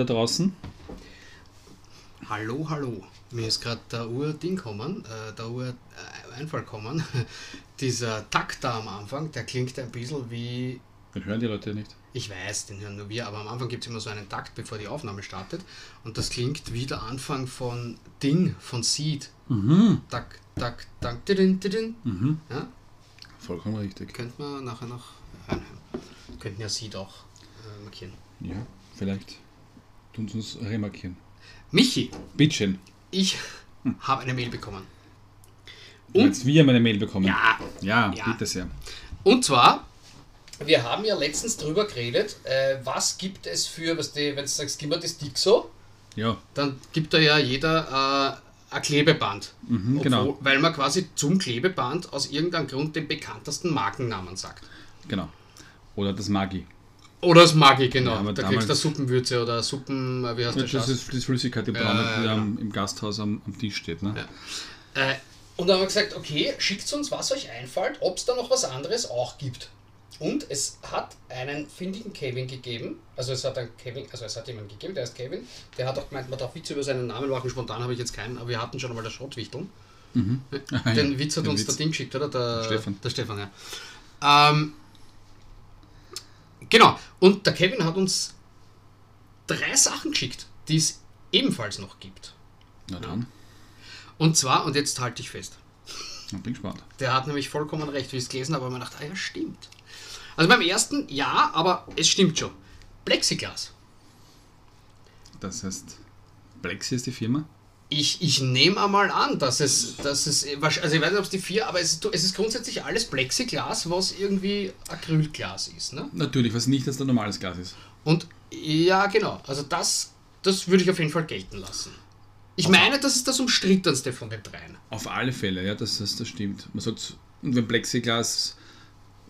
Da draußen. Hallo, hallo. Mir ist gerade der Ur-Ding kommen, äh, der Ur-Einfall kommen. Dieser Takt da am Anfang, der klingt ein bisschen wie. Den hören die Leute nicht. Ich weiß, den hören nur wir, aber am Anfang gibt es immer so einen Takt, bevor die Aufnahme startet. Und das klingt wie der Anfang von Ding, von Seed. Mhm. Tak, tak, tak, tidin, tidin. Mhm. Ja, Vollkommen richtig. könnte man nachher noch reinhören. Könnten ja Seed auch äh, markieren. Ja, vielleicht tun sie uns remarkieren. Michi, Bitchen. ich habe eine Mail bekommen. Und jetzt wir haben eine Mail bekommen. Ja, Ja, Ja. bitte sehr. Und zwar, wir haben ja letztens drüber geredet, äh, was gibt es für, was die, wenn du sagst, gib mir das Dixo, Ja, dann gibt da ja jeder äh, ein Klebeband. Mhm, genau. Weil man quasi zum Klebeband aus irgendeinem Grund den bekanntesten Markennamen sagt. genau. Oder das Magi. Oder das Magi, genau. Ja, da kriegst du Suppenwürze oder Suppen, äh, wie heißt der Das Schatz? ist die Flüssigkeit, die braune, Ja, die ja, am, im Gasthaus am, am Tisch steht. Ne? Ja. Äh, und dann haben wir gesagt, okay, schickt uns, was euch einfällt, ob es da noch was anderes auch gibt. Und es hat einen findigen Kevin gegeben, also es hat einen Kevin, also es hat jemanden gegeben, der ist Kevin, der hat auch gemeint, man darf Witze über seinen Namen machen, spontan habe ich jetzt keinen, aber wir hatten schon einmal der Schrottwichtel. Ah, Den ja, Witz hat den uns Witz. der Ding geschickt, oder? Der Stefan. Der Stefan, ja. Ähm, genau, und der Kevin hat uns drei Sachen geschickt, die es ebenfalls noch gibt. Na dann, Und zwar, und jetzt halte ich fest, ich bin gespannt. Der hat nämlich vollkommen recht, wie ich es gelesen habe, aber man dachte, ah ja, stimmt. Also beim ersten, ja, aber es stimmt schon. Plexiglas. Das heißt, Plexi ist die Firma. Ich, ich nehme einmal an, dass es, dass es, also ich weiß nicht, ob es die vier, aber es ist, es ist grundsätzlich alles Plexiglas, was irgendwie Acrylglas ist. Ne? Natürlich, was nicht als ein normales Glas ist. Und ja, genau, also das, das würde ich auf jeden Fall gelten lassen. Ich meine, das ist das umstrittenste von den dreien. Auf alle Fälle, ja, das, das, das stimmt. Man sagt, und wenn Plexiglas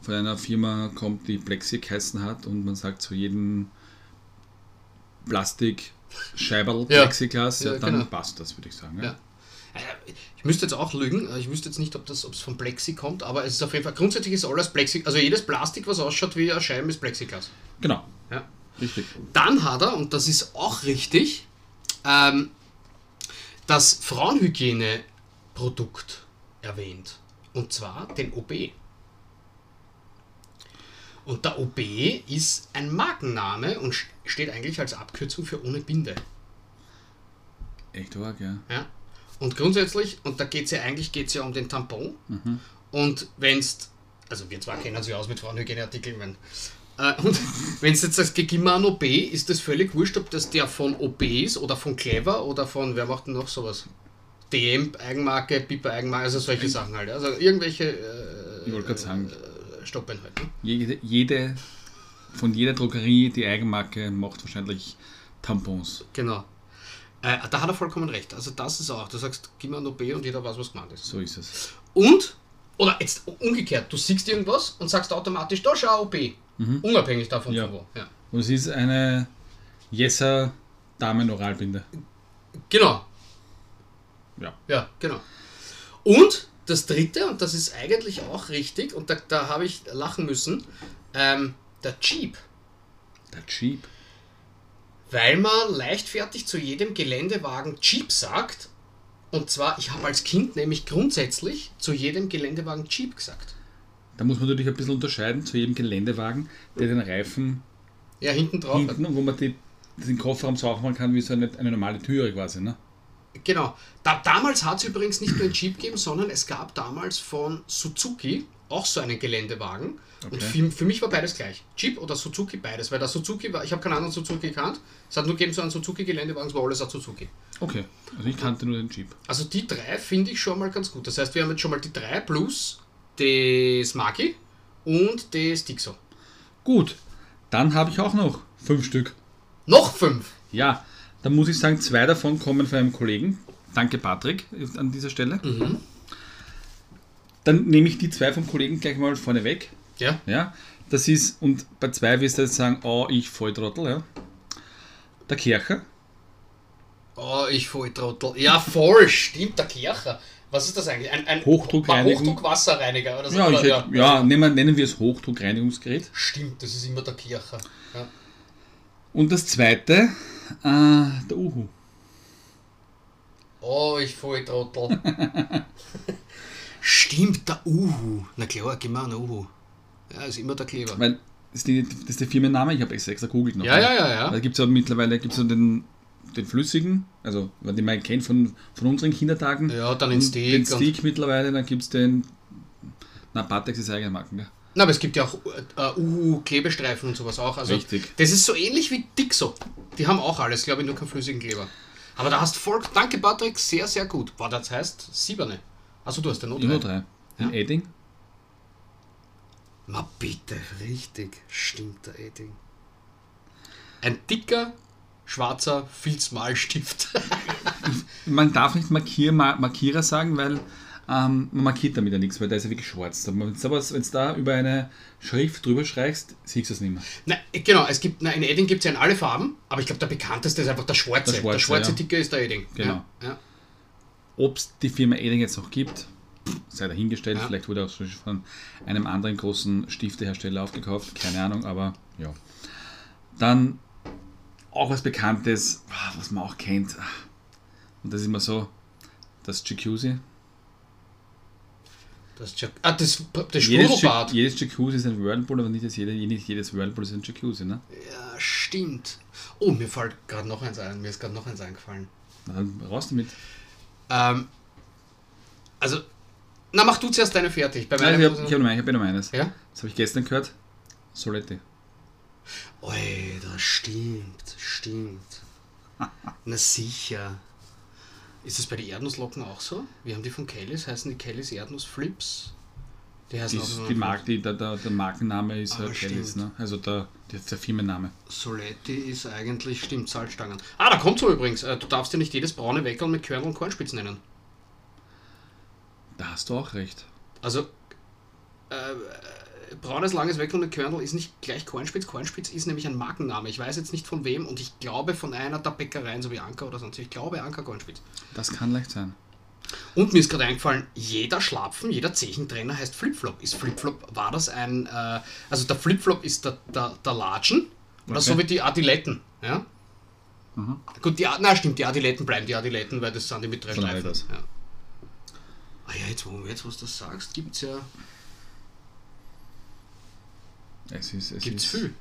von einer Firma kommt, die Plexi geheißen hat und man sagt zu jedem Plastik Scheiberl Ja. Plexiglas, ja, Ja, dann genau. passt das, würde ich sagen. Ja. Äh, Ich müsste jetzt auch lügen, äh, ich wüsste jetzt nicht, ob das ob es von Plexi kommt, aber es ist auf jeden Fall, grundsätzlich ist alles Plexi, also jedes Plastik, was ausschaut wie eine Scheibe, ist Plexiglas. Genau, Ja. richtig. Dann hat er, und das ist auch richtig, ähm, das Frauenhygieneprodukt erwähnt. Und zwar den OB. Und der OB ist ein Markenname und st- steht eigentlich als Abkürzung für ohne Binde. Echt arg, ja. Ja. Und grundsätzlich, und da geht es ja eigentlich geht's ja um den Tampon. Und wenn's, also wir zwar kennen uns ja aus mit Frauenhygieneartikeln, wenn, äh, und wenn du jetzt geh mal an OB, ist das völlig wurscht, ob das der von OB ist oder von Clever oder von, wer macht denn noch sowas? DM Eigenmarke, Piper Eigenmarke, also solche Sachen halt. Also irgendwelche äh, Ich wollte gerade sagen, Stoppen halt. Ne? jede, jede, von jeder Drogerie, die Eigenmarke, macht wahrscheinlich Tampons. Genau. Äh, da hat er vollkommen recht. Also das ist auch, du sagst, gib mir ein OB und jeder weiß, was gemeint ist. So ist es. Und, oder jetzt umgekehrt, du siehst irgendwas und sagst automatisch, da schau OP. Unabhängig davon, Ja. von wo. Ja. Und es ist eine Jesser Damen-Oralbinde. Genau, Ja. ja, genau. Und das dritte, und das ist eigentlich auch richtig, und da, da habe ich lachen müssen, ähm, der Jeep. Der Jeep. Weil man leichtfertig zu jedem Geländewagen Jeep sagt. Und zwar, ich habe als Kind nämlich grundsätzlich zu jedem Geländewagen Jeep gesagt. Da muss man natürlich ein bisschen unterscheiden zu jedem Geländewagen, der den Reifen Ja, hinten drauf. hinten und wo man die, den Kofferraum so aufmachen kann wie so eine, eine normale Türe quasi. Ne? Genau. Da, damals hat es übrigens nicht nur einen Jeep gegeben, sondern es gab damals von Suzuki auch so einen Geländewagen. Und Okay. für, für mich war beides gleich. Jeep oder Suzuki, beides. Weil der Suzuki war, ich habe keinen anderen Suzuki gekannt. Es hat nur gegeben so einen Suzuki-Geländewagen, es war alles ein Suzuki. Okay, also ich kannte nur den Jeep. Also die drei finde ich schon mal ganz gut. Das heißt, wir haben jetzt schon mal die drei plus das Maki und das Dixo. Gut, dann habe ich auch noch fünf Stück. Noch fünf! Ja, da muss ich sagen, zwei davon kommen von einem Kollegen. Danke, Patrick, an dieser Stelle. Dann nehme ich die zwei vom Kollegen gleich mal vorne weg. Ja. Ja, das ist, und bei zwei wirst du jetzt sagen, oh, ich Volltrottel, ja. Der Kircher. Oh, ich Volltrottel. Ja, voll, stimmt, der Kircher. Was ist das eigentlich? Ein, ein Hochdruckreinigung. Hochdruckwasserreiniger oder so? Ja, hätte, ja, wir- nennen wir es Hochdruckreinigungsgerät. Stimmt, das ist immer der Kircher. Ja. Und das zweite, äh, der Uhu. Oh, ich voll Trottel. Stimmt, der Uhu. Na klar, gib mir einen Uhu. Ja, ist immer der Kleber. Weil das ist, die, das ist der Firmenname, ich habe extra extra googelt noch. Ja, ja, ja, ja. Da gibt es ja mittlerweile gibt's ja den, den flüssigen, also den man kennt von, von unseren Kindertagen. Ja, dann den Steak Den Steak mittlerweile, dann gibt es den. Na, Patex ist eigene Marken, gell? Na, aber es gibt ja auch äh, Uhu-Klebestreifen und sowas auch. Also, Richtig. Das ist so ähnlich wie Dixo. Die haben auch alles, glaube ich, nur keinen flüssigen Kleber. Aber da hast voll. Danke, Patrick, sehr, sehr gut. Boah, das heißt Sieberne. Also du hast den Not drei. Ja. Ein Edding. Na bitte, richtig. Stimmt der Edding. Ein dicker, schwarzer Filzmalstift. Man darf nicht Markier, Ma- Markierer sagen, weil ähm, man markiert damit ja nichts, weil der ist ja wirklich schwarz. Aber Wenn du da über eine Schrift drüber streichst, siehst du es nicht mehr. Na, genau, es gibt, na, in Edding gibt es ja in alle Farben, aber ich glaube, der bekannteste ist einfach der schwarze. Der schwarze, der schwarze ja. Dicker ist der Edding. Genau. Ja, ja. Ob es die Firma Edding jetzt noch gibt, sei dahingestellt. Ja. Vielleicht wurde auch schon von einem anderen großen Stiftehersteller aufgekauft, keine Ahnung, aber ja. Dann auch was Bekanntes, ah, was man auch kennt. Und das ist immer so, das Jacuzzi. Das, ist ja- ah, das, das Jedes, Sprudelbad. Jac- jedes Jacuzzi ist ein Whirlpool, aber nicht, das jede, nicht jedes Whirlpool ist ein Jacuzzi. Ne? Ja, stimmt. Oh, mir fällt gerade noch eins ein. Mir ist gerade noch eins eingefallen. Na, dann raus damit. Ähm, also, na, mach du zuerst deine fertig. Bei Nein, ich habe hab noch, ein- ich hab noch eines. Ja? Das habe ich gestern gehört. Soletti. Oi, das stimmt, stimmt. Na sicher. Ist das bei den Erdnusslocken auch so? Wir haben die von Kellys, heißen die Kellys Erdnussflips? Die heißen Die, auch nur die Marke, die, der, der, der Markenname ist Ah, äh, Kellys, ne? Also der, der, der Firmenname. Soletti ist eigentlich, stimmt, Salzstangen. Ah, da kommt so übrigens. Äh, Du darfst ja nicht jedes braune Weckerl mit Körner und Kornspitz nennen. Da hast du auch recht. Also, äh, braunes langes mit Körnel ist nicht gleich Kornspitz. Kornspitz ist nämlich ein Markenname. Ich weiß jetzt nicht von wem und ich glaube von einer der Bäckereien, so wie Anker oder sonst. Ich glaube Anker Kornspitz. Das kann leicht sein. Und mir ist gerade eingefallen, jeder Schlapfen, jeder Zechentrenner heißt Flipflop. Ist Flipflop, war das ein, äh, also der Flipflop ist der, der, der Latschen, oder Okay. so wie die Adiletten, ja? Gut, die, na stimmt, die Adiletten bleiben die Adiletten, weil das sind die mit drei Streifen. Adidas. Ja. Ah ja, jetzt wo, jetzt, wo du das sagst, gibt es ja Es, ist, es, gibt's ist, viel.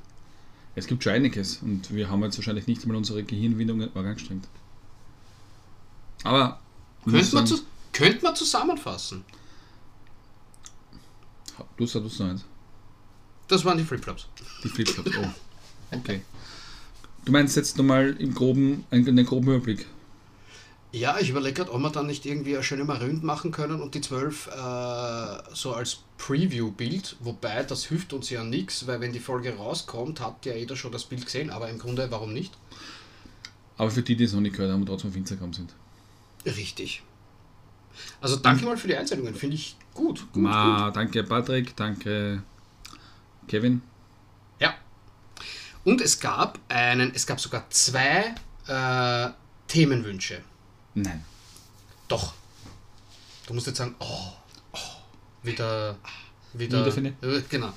es gibt schon einiges und wir haben jetzt wahrscheinlich nicht einmal unsere Gehirnwindung angestrengt. Aber Könnte man, zu, könnte man zusammenfassen. du sagst noch eins. Das waren die Flipflops. Die Flipflops. Oh. Okay. Du meinst jetzt nochmal im groben, einen, einen groben Überblick. Ja, ich überlege gerade, ob wir dann nicht irgendwie eine schöne Maründ machen können und die 12 äh, so als Preview-Bild, wobei das hilft uns ja nichts, weil wenn die Folge rauskommt, hat ja jeder schon das Bild gesehen, aber im Grunde, warum nicht? Aber für die, die es noch nicht gehört haben und trotzdem auf Instagram sind. Richtig. Also danke mal für die Einsendungen, finde ich gut. gut, gut. Ma, danke Patrick, danke Kevin. Ja. Und es gab einen, es gab sogar zwei äh, Themenwünsche. Nein. Doch. Du musst jetzt sagen, oh, oh wieder, wieder. Wieder finde. Äh, Genau.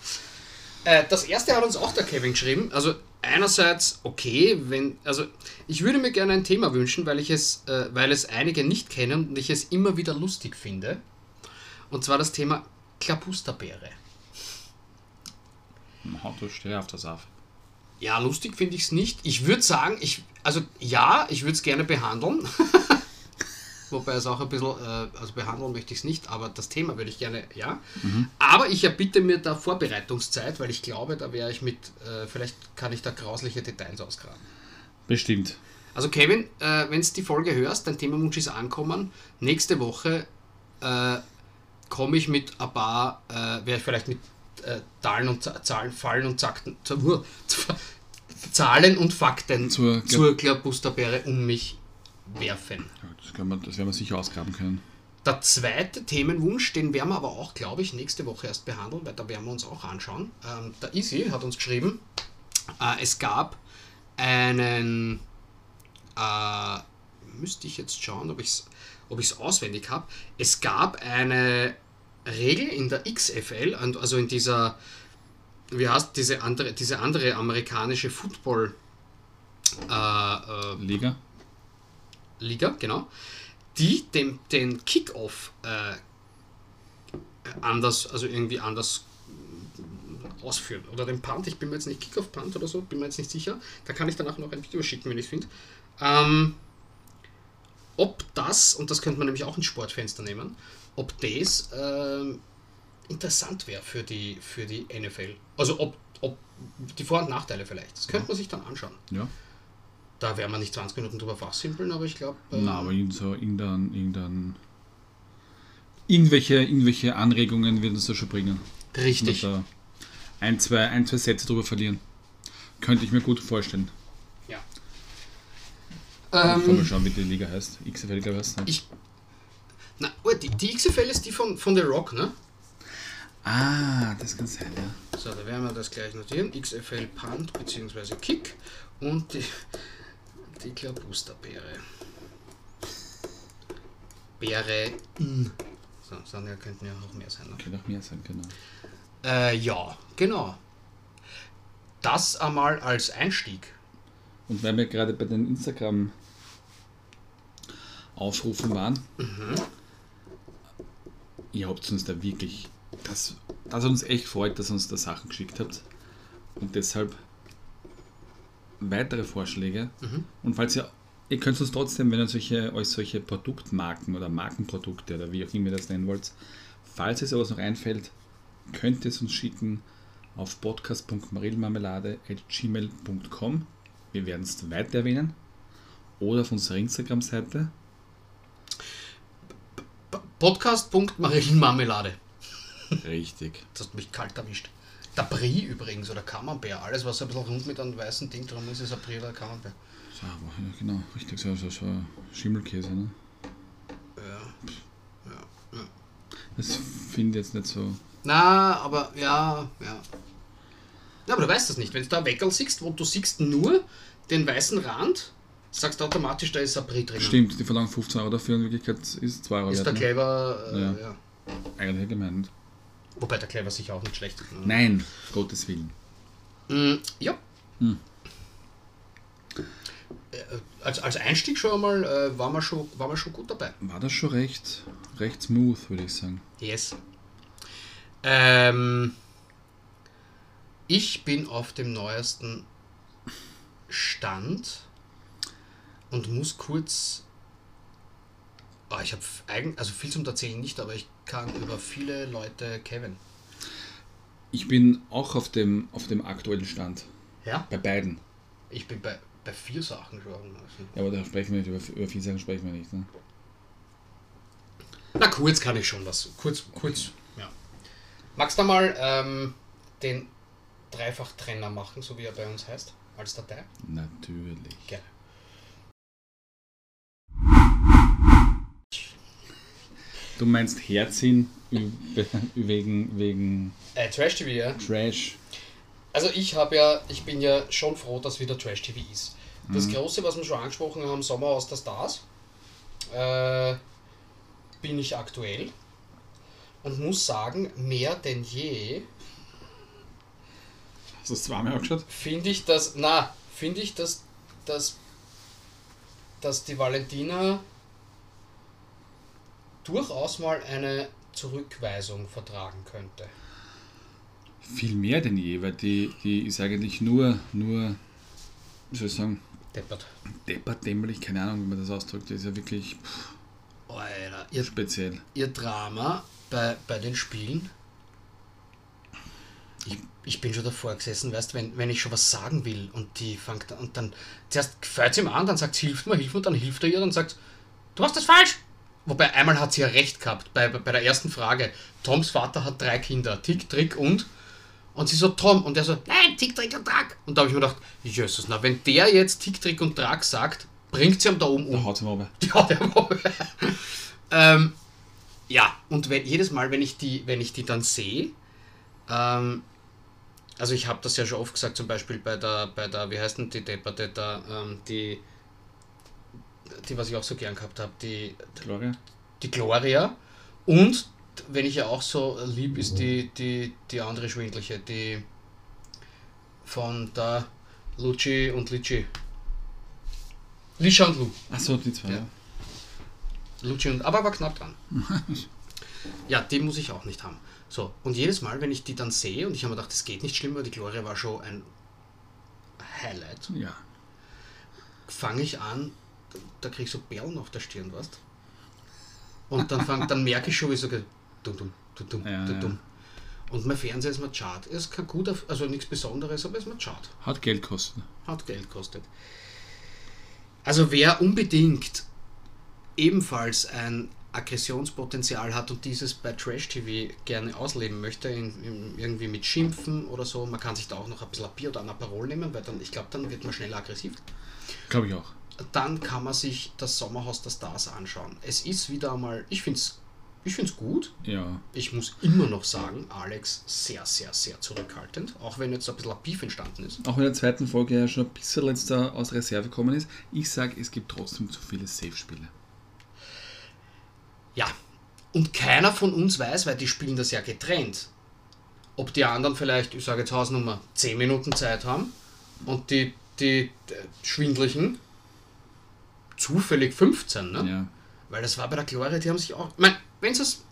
Äh, das erste hat uns auch der Kevin geschrieben. Also einerseits okay, wenn, also ich würde mir gerne ein Thema wünschen, weil ich es, äh, weil es einige nicht kennen und ich es immer wieder lustig finde. Und zwar das Thema Klabusterbeere. Haut du steh auf das auf. Ja, lustig finde ich es nicht. Ich würde sagen, ich, also ja, ich würde es gerne behandeln. Wobei es auch ein bisschen, äh, also behandeln möchte ich es nicht, aber das Thema würde ich gerne, ja. Aber ich erbitte mir da Vorbereitungszeit, weil ich glaube, da wäre ich mit, äh, vielleicht kann ich da grausliche Details ausgraben. Bestimmt. Also Kevin, äh, wenn du die Folge hörst, dein Themawunsch ist ankommen. Nächste Woche äh, komme ich mit ein paar, äh, werde ich vielleicht mit äh, Zahlen und Zahlen, Fallen und Zakten, Zahlen und Fakten Zur- zur Klabusterbeere um mich werfen. Das, wir, das werden wir sicher ausgraben können. Der zweite Themenwunsch, den werden wir aber auch, glaube ich, nächste Woche erst behandeln, weil da werden wir uns auch anschauen. Ähm, der Easy hat uns geschrieben, äh, es gab einen, äh, müsste ich jetzt schauen, ob ich es ob ich's auswendig habe, es gab eine Regel in der XFL, also in dieser, wie heißt diese andere, diese andere amerikanische Football äh, äh, Liga. Liga, genau, die dem, den Kickoff äh, anders, also irgendwie anders ausführen. Oder den Punt, ich bin mir jetzt nicht Kickoff Punt oder so, bin mir jetzt nicht sicher. Da kann ich danach noch ein Video schicken, wenn ich es finde. Ähm, ob das, und das könnte man nämlich auch ins Sportfenster nehmen, ob das ähm, interessant wäre für die, für die NFL. Also ob, ob die Vor- und Nachteile vielleicht. Das könnte man sich dann anschauen. Ja. Da werden wir nicht 20 Minuten drüber fachsimpeln, aber ich glaube. äh, Na, aber so, irgendein, irgendein, irgendwelche, irgendwelche Anregungen wird uns das schon bringen. richtig. Da ein, zwei, ein, zwei Sätze drüber verlieren. Könnte ich mir gut vorstellen. Ja. Ähm, mal Ähm, schauen, wie die Liga heißt. XFL, glaube ich, heißt ne? ich. Na, die, die XFL ist die von, von The Rock, ne? Ah, das kann sein, ja. So, da werden wir das gleich notieren. XFL Punt bzw. Kick und die, die Klabusterbeere. Beere. mm. So, sondern ja, könnten ja auch mehr sein. Ne? Könnte auch mehr sein, genau. Äh, ja, genau. Das einmal als Einstieg. Und weil wir gerade bei den Instagram Aufrufen waren, ihr habt uns da wirklich, das, das hat uns echt freut, dass ihr uns da Sachen geschickt habt. Und deshalb weitere Vorschläge. Und falls ihr, ihr könnt uns trotzdem, wenn ihr solche, euch solche Produktmarken oder Markenprodukte oder wie auch immer ihr das nennen wollt, falls es euch was noch einfällt, könnt ihr es uns schicken auf podcast.marilmarmelade.gmail.com. Wir werden es weiter erwähnen. Oder auf unserer Instagram-Seite. Podcast.marillenmarmelade. Richtig. Das hat mich kalt erwischt. Der Brie übrigens oder Camembert. Alles, was ein bisschen rund mit einem weißen Ding drum ist, ist ein Brie oder ein Camembert. So, ja, genau, richtig, so, so, so Schimmelkäse. Ne? Ja. ja, ja. Das finde ich jetzt nicht so. Na, aber ja, ja. Ja, aber du weißt das nicht. Wenn du da Weckerl siehst, wo du siehst nur den weißen Rand, sagst du automatisch, da ist ein Brie drin. Stimmt, die verlangen 15 Euro dafür, in Wirklichkeit ist 2 Euro Ist der wert. Ne? Clever, äh, Ja. ja. Eigentlich gemeint. Wobei der Clever sicher auch nicht schlecht ist. Ne? Nein, Gottes Willen. Mm, ja. Hm. Äh, Als, als Einstieg schon einmal äh, waren, wir schon, waren wir schon gut dabei. War das schon recht, recht smooth, würde ich sagen. Yes. Ähm, ich bin auf dem neuesten Stand und muss kurz. Ah, ich habe also viel zum Erzählen nicht, aber ich kann über viele Leute Kevin. Ich bin auch auf dem, auf dem aktuellen Stand. Ja? Bei beiden. Ich bin bei, bei vier Sachen schon. Also. Ja, aber da sprechen wir nicht, über, über viele Sachen sprechen wir nicht. Ne? Na, kurz kann ich schon was. Kurz, kurz, ja. Magst du mal ähm, den Dreifach-Trenner machen, so wie er bei uns heißt, als Datei? Natürlich. Gerne. Du meinst herziehen wegen, wegen Äh, Trash TV, ja. Trash. Also ich habe ja, ich bin ja schon froh, dass wieder Trash TV ist. Das Große, was wir schon angesprochen haben, Sommer aus der Stars, äh, bin ich aktuell und muss sagen, mehr denn je Hast du das zweimal angeschaut? finde ich das, na, finde ich, dass, dass, dass die Valentina durchaus mal eine Zurückweisung vertragen könnte. Viel mehr denn je, weil die, die ist eigentlich nur, nur, wie soll ich sagen, Deppert. deppert, dämmerlich, keine Ahnung, wie man das ausdrückt. Die ist ja wirklich Alter, ihr, speziell. ihr Drama bei, bei den Spielen. Ich, ich bin schon davor gesessen, weißt wenn, wenn ich schon was sagen will und die fängt an und dann zuerst gefällt sie ihm an, dann sagt sie, hilf mir, hilf mir, dann hilft er ihr, dann sagt du hast das falsch. Wobei einmal hat sie ja recht gehabt bei, bei der ersten Frage. Toms Vater hat drei Kinder, Tick, Trick und. Und sie so, Tom, und er so, nein, Tick, Trick und Track. Und da habe ich mir gedacht, Jesus, na, wenn der jetzt Tick, Trick und Track sagt, bringt sie ihm da oben um. Da haut sie. Ja, der war. ähm, ja, und wenn, jedes Mal, wenn ich die, wenn ich die dann sehe, ähm, also ich habe das ja schon oft gesagt, zum Beispiel bei der, bei der, wie heißt denn die Debatte da, ähm, die, die, was ich auch so gern gehabt habe, die, Gloria? die Gloria und wenn ich ja auch so lieb ist die, die, die andere Schwindliche, die von der Lucci und Lici. Lisha und Lu. Achso, die zwei. Ja. Ja. Luci und, aber war knapp dran. ja, die muss ich auch nicht haben. So, und jedes Mal, wenn ich die dann sehe und ich habe mir gedacht, das geht nicht schlimmer, die Gloria war schon ein Highlight, ja. fange ich an, da kriege ich so Perlen auf der Stirn, weißt Und dann, fang, dann merke ich schon, wie so geht, dum, dum, dum, dum, Ja, dum, ja. Und mein Fernseher ist mir Chart. Ist kein guter, also nichts Besonderes, aber ist mir Chart. Hat Geld kosten. Hat Geld kostet. Also wer unbedingt ebenfalls ein Aggressionspotenzial hat und dieses bei Trash TV gerne ausleben möchte, in, in, irgendwie mit Schimpfen oder so, man kann sich da auch noch ein bisschen ein Bier oder ein Aperol nehmen, weil dann, ich glaube, dann wird man schneller aggressiv. Glaube ich auch. Dann kann man sich das Sommerhaus der Stars anschauen. Es ist wieder einmal, ich finde es ich find's gut. Ja. Ich muss immer noch sagen, Alex sehr, sehr, sehr zurückhaltend, auch wenn jetzt ein bisschen ein Beef entstanden ist. Auch in der zweiten Folge ja schon ein bisschen jetzt da aus Reserve gekommen ist. Ich sage, es gibt trotzdem zu viele Safe-Spiele. Ja, und keiner von uns weiß, weil die spielen das ja getrennt, ob die anderen vielleicht, ich sage jetzt Hausnummer, 10 Minuten Zeit haben und die, die äh, Schwindlichen zufällig 15, ne? Ja. Weil das war bei der Gloria, die haben sich auch. Mein, wenn's das,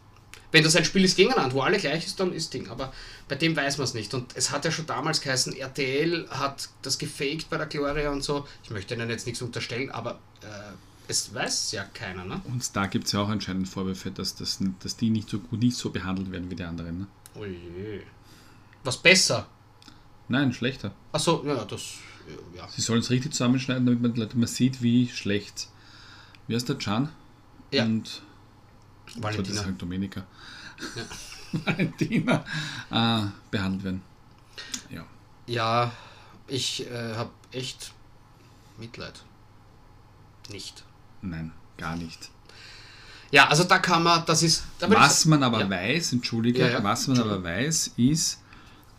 wenn das ein Spiel ist gegeneinander, wo alle gleich ist, dann ist Ding. Aber bei dem weiß man es nicht. Und es hat ja schon damals geheißen, RTL hat das gefaked bei der Gloria und so. Ich möchte ihnen jetzt nichts unterstellen, aber äh, es weiß ja keiner, ne? Und da gibt es ja auch anscheinend Vorwürfe, dass, das, dass die nicht so gut, nicht so behandelt werden wie die anderen. Ne? Oje. Was besser? Nein, schlechter. Achso, ja, das. Ja. Sie sollen es richtig zusammenschneiden, damit man, damit man sieht, wie schlecht. Wie heißt der Can? Ja. Und Valentina. sagen Dominika. Valentina äh, behandelt werden. Ja. Ja, ich äh, habe echt Mitleid. Nicht. Nein, gar nicht. Ja, also da kann man, das ist. Da Was man aber ja. weiß, entschuldige, Ja, ja, was man aber weiß, ist,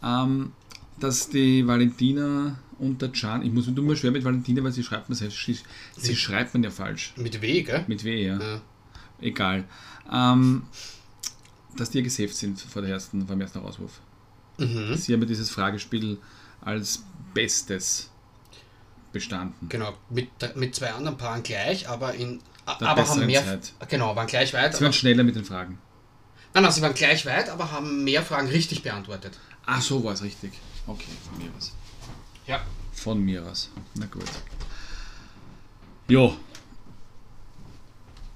ähm, dass die Valentina und der Can, ich muss mir mal schwer mit Valentina, weil sie schreibt man sie, sie schreibt man ja falsch. Mit W, gell? Mit W, ja. Ja. Egal. Ähm, dass die ja gesaved sind vor, der ersten, vor dem ersten Auswurf. Mhm. Sie haben ja dieses Fragespiel als Bestes bestanden. Genau, mit, mit zwei anderen Paaren gleich, aber in. Der aber haben mehr. Zeit. Genau, waren gleich weit. Sie waren schneller mit den Fragen. nein, nein, sie waren gleich weit, aber haben mehr Fragen richtig beantwortet. Ach so war es richtig. Okay, von mir aus. Ja. Von mir aus. Na gut. Ja.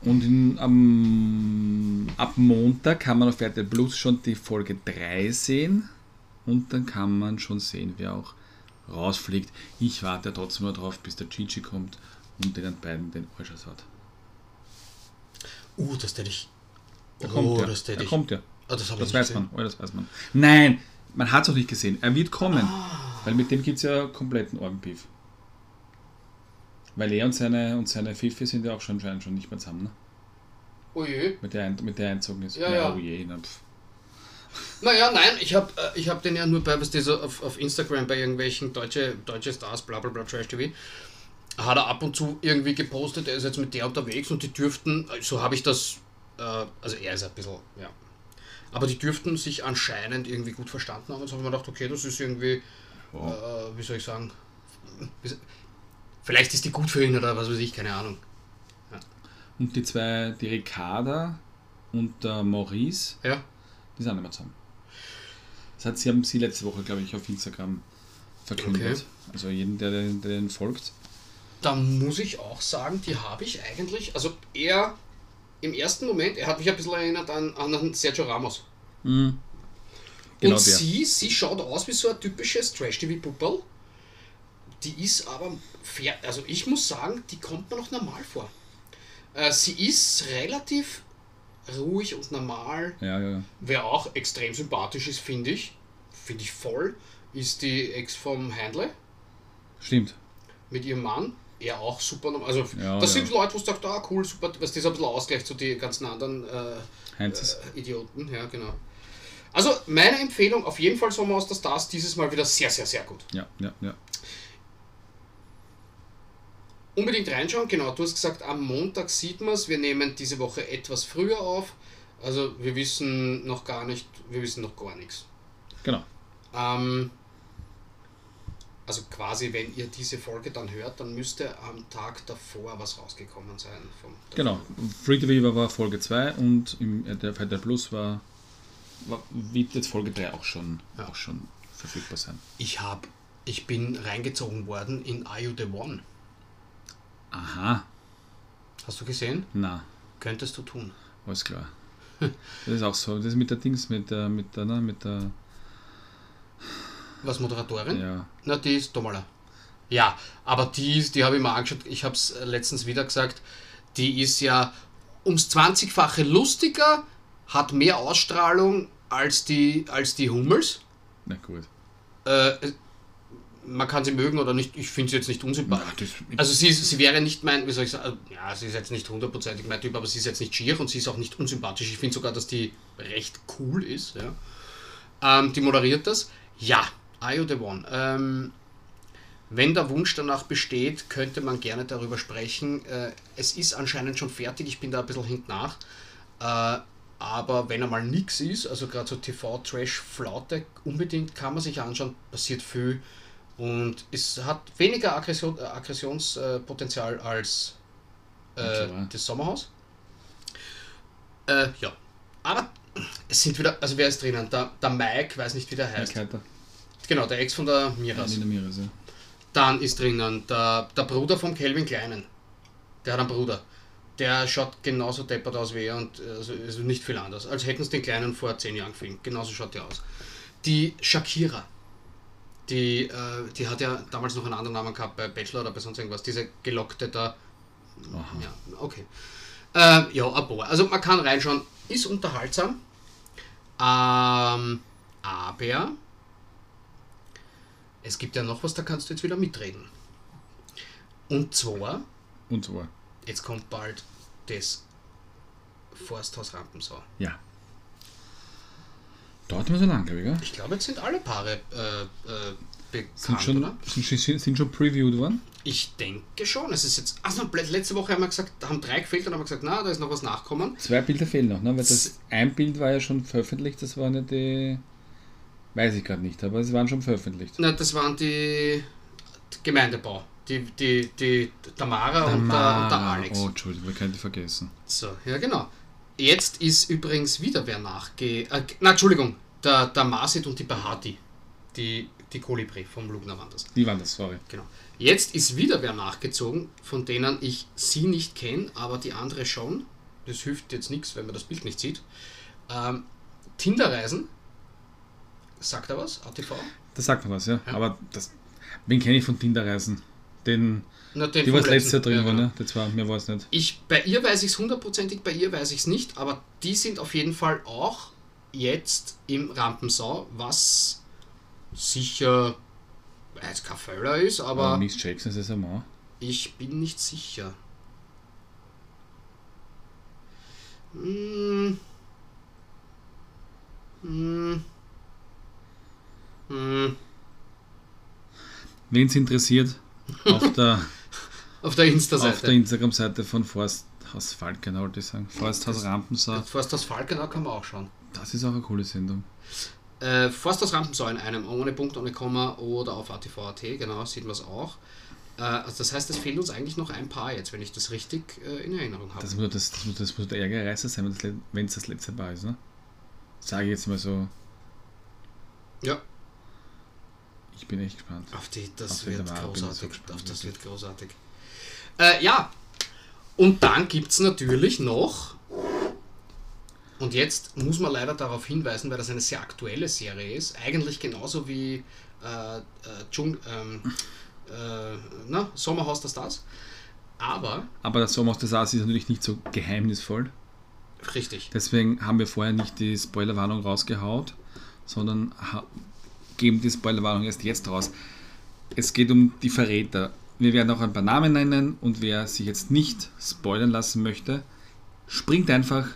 Und in, am, ab Montag kann man auf RTL Plus schon die Folge 3 sehen. Und dann kann man schon sehen, wer auch rausfliegt. Ich warte trotzdem mal drauf, bis der Gigi kommt und den beiden den Arsch hat. Uh, das hätte ich. Da oh, kommt er. das hätte Da ich. kommt er. Ah, das Das ich weiß nicht man. gesehen. Oh, das weiß man. Nein, man hat es auch nicht gesehen. Er wird kommen. Ah. Weil mit dem gibt es ja kompletten Orgenbeef. Weil er und seine, und seine Fifi sind ja auch schon anscheinend schon nicht mehr zusammen, ne? Oh je. Mit der, mit der einzogen ist. Ja, ja. Oh je, na. Naja, nein, ich habe äh, ich hab den ja nur bei, was die so auf, auf Instagram bei irgendwelchen deutsche, deutsche Stars, bla bla bla, Trash TV, hat er ab und zu irgendwie gepostet, er ist jetzt mit der unterwegs und die dürften, so habe ich das, äh, also er ist ein bisschen, ja. Aber die dürften sich anscheinend irgendwie gut verstanden haben und so habe ich mir gedacht, okay, das ist irgendwie, Ja. äh, wie soll ich sagen, vielleicht ist die gut für ihn oder was weiß ich, keine Ahnung. Und die zwei, die Ricarda und der Maurice, Ja, die sind nicht mehr zusammen. Das hat sie, haben sie letzte Woche, glaube ich, auf Instagram verkündet. Okay. Also jeden, der, den- der den folgt. da muss ich auch sagen, die habe ich eigentlich, also er im ersten Moment, er hat mich ein bisschen erinnert an, an Sergio Ramos. Mhm. Genau und der. sie, sie schaut aus wie so ein typisches Trash-TV-Puppel. Die ist aber fair, also ich muss sagen, die kommt mir noch normal vor. Äh, sie ist relativ ruhig und normal. Ja, ja, ja. Wer auch extrem sympathisch ist, finde ich, finde ich voll, ist die Ex vom Handle Stimmt. mit ihrem Mann. Er auch super normal. Also das sind Leute, wo du sagst, ah cool, super, was das ein bisschen ausgleicht zu die ganzen anderen äh, äh, Idioten, ja genau. Also meine Empfehlung, auf jeden Fall Sommer aus der Stars, dieses Mal wieder sehr, sehr, sehr gut. Ja, ja, ja. Unbedingt reinschauen, genau, du hast gesagt, am Montag sieht man es, wir nehmen diese Woche etwas früher auf, also wir wissen noch gar nicht, wir wissen noch gar nichts. Genau. Ähm, Also quasi, wenn ihr diese Folge dann hört, dann müsste am Tag davor was rausgekommen sein. Vom, Genau. Free TV war, Folge 2 und im RTL Plus war wird jetzt Folge 3 auch schon, Ja. auch schon verfügbar sein. Ich habe, ich bin reingezogen worden in Are You The One. Aha. Hast du gesehen? Na, Könntest du tun. alles klar. Das ist auch so. Das ist mit der Dings, mit der, mit der, ne, mit der, Was, Moderatorin? ja. Na, die ist Domala. Ja, aber die, ist- die habe ich mir angeschaut, ich habe es letztens wieder gesagt, die ist ja ums 20-fache lustiger, hat mehr Ausstrahlung als die, als die Hummels. Na gut. Äh, man kann sie mögen oder nicht, ich finde sie jetzt nicht unsympathisch. Also sie, sie wäre nicht mein, wie soll ich sagen, ja, sie ist jetzt nicht hundertprozentig mein Typ, aber sie ist jetzt nicht schier und sie ist auch nicht unsympathisch. Ich finde sogar, dass die recht cool ist. Ja. Ähm, die moderiert das. Ja, Are You The One. Ähm, wenn der Wunsch danach besteht, könnte man gerne darüber sprechen. Äh, es ist anscheinend schon fertig, ich bin da ein bisschen hinten nach. Äh, aber wenn einmal nichts ist, also gerade so TV-Trash-Flaute, unbedingt kann man sich anschauen, passiert viel. Und es hat weniger Aggression, äh, Aggressionspotenzial als äh, das Sommerhaus. Äh, ja. Aber es sind wieder, also wer ist drinnen? Der, der Mike, weiß nicht wie der heißt. Heiter. Genau, der Ex von der Miras. Nina Miras, ja. Dann ist drinnen der, der Bruder von Kelvin Kleinen. Der hat einen Bruder. Der schaut genauso deppert aus wie er und also, also nicht viel anders. Als hätten sie den Kleinen vor zehn Jahren gefilmt. Genauso schaut der aus. Die Shakira. Die, äh, die hat ja damals noch einen anderen Namen gehabt bei Bachelor oder bei sonst irgendwas. Diese gelockte da. Aha. Ja, okay. Äh, ja, Abo. Also man kann reinschauen. Ist unterhaltsam. Ähm, aber es gibt ja noch was, da kannst du jetzt wieder mitreden. Und zwar, Und so. Jetzt kommt bald das Forsthaus Rampensau. Ja. Dauert immer so lang, glaube ich, gell? Ich glaube, jetzt sind alle Paare äh, äh, Sind bekannt, schon, oder? sind, sind, sind schon previewed worden? Ich denke schon. Es ist jetzt. Also letzte Woche haben wir gesagt, da haben drei gefehlt und haben wir gesagt, na, da ist noch was nachkommen. Zwei Bilder fehlen noch, ne? Weil das ein Bild war ja schon veröffentlicht, das war nicht die. Weiß ich gerade nicht, aber sie waren schon veröffentlicht. Na, das waren die Gemeindebau. Die, die, die Tamara, und, der, und der. Alex. Oh, Entschuldigung, wir können die vergessen. So, ja genau. Jetzt ist übrigens wieder wer nachge... Äh, na, Entschuldigung, der, der Masid und die Bahati. Die, die Kolibri vom Lugner waren das. Die waren das, sorry. Genau. Jetzt ist wieder wer nachgezogen, von denen ich sie nicht kenne, aber die andere schon. Das hilft jetzt nichts, wenn man das Bild nicht sieht. Ähm, Tinderreisen. Sagt er was? ATV? Das sagt man was, ja. Ja. Aber das. Wen kenne ich von Tinder-Reisen? Den, Na, den die was letztes Jahr drin ja, war, ne? Das war, mir war es nicht. Ich, bei ihr weiß ich es hundertprozentig, bei ihr weiß ich es nicht, aber die sind auf jeden Fall auch jetzt im Rampensau, was sicher äh, jetzt kein Völler ist, Aber aber Miss Jackson ist es einmal. ich bin nicht sicher. Hm. Hm. Hm. Wen es interessiert, auf der, Auf der auf Insta-Seite. der Instagram-Seite von Forsthaus Falkenau, wollte ich sagen. Forsthaus Rampensau. Forsthaus Falkenau kann man auch schauen. Das ist auch eine coole Sendung. Äh, Forsthaus Rampensau in einem, ohne Punkt, ohne Komma oder auf ATV.at, genau, sieht man es auch. Äh, also das heißt, es fehlt uns eigentlich noch ein paar jetzt, wenn ich das richtig äh, in Erinnerung habe. Das muss, das, das, muss, das muss der Ärgerreißer sein, wenn es das letzte Mal ist, ne? Sage ich jetzt mal so. Ja, Ich bin echt gespannt. auf die, das Auf wird so großartig. gespannt, auf das wird großartig. Äh, ja, und dann gibt es natürlich noch, und jetzt muss man leider darauf hinweisen, weil das eine sehr aktuelle Serie ist, eigentlich genauso wie äh, äh, Dschung, ähm, äh, na, Sommerhaus der Stars, aber, Aber das Sommer aus der Saas ist natürlich nicht so geheimnisvoll. richtig, Deswegen haben wir vorher nicht die Spoilerwarnung rausgehaut, sondern geben die Spoilerwarnung erst jetzt raus. Es geht um die Verräter. Wir werden auch ein paar Namen nennen und wer sich jetzt nicht spoilern lassen möchte, springt einfach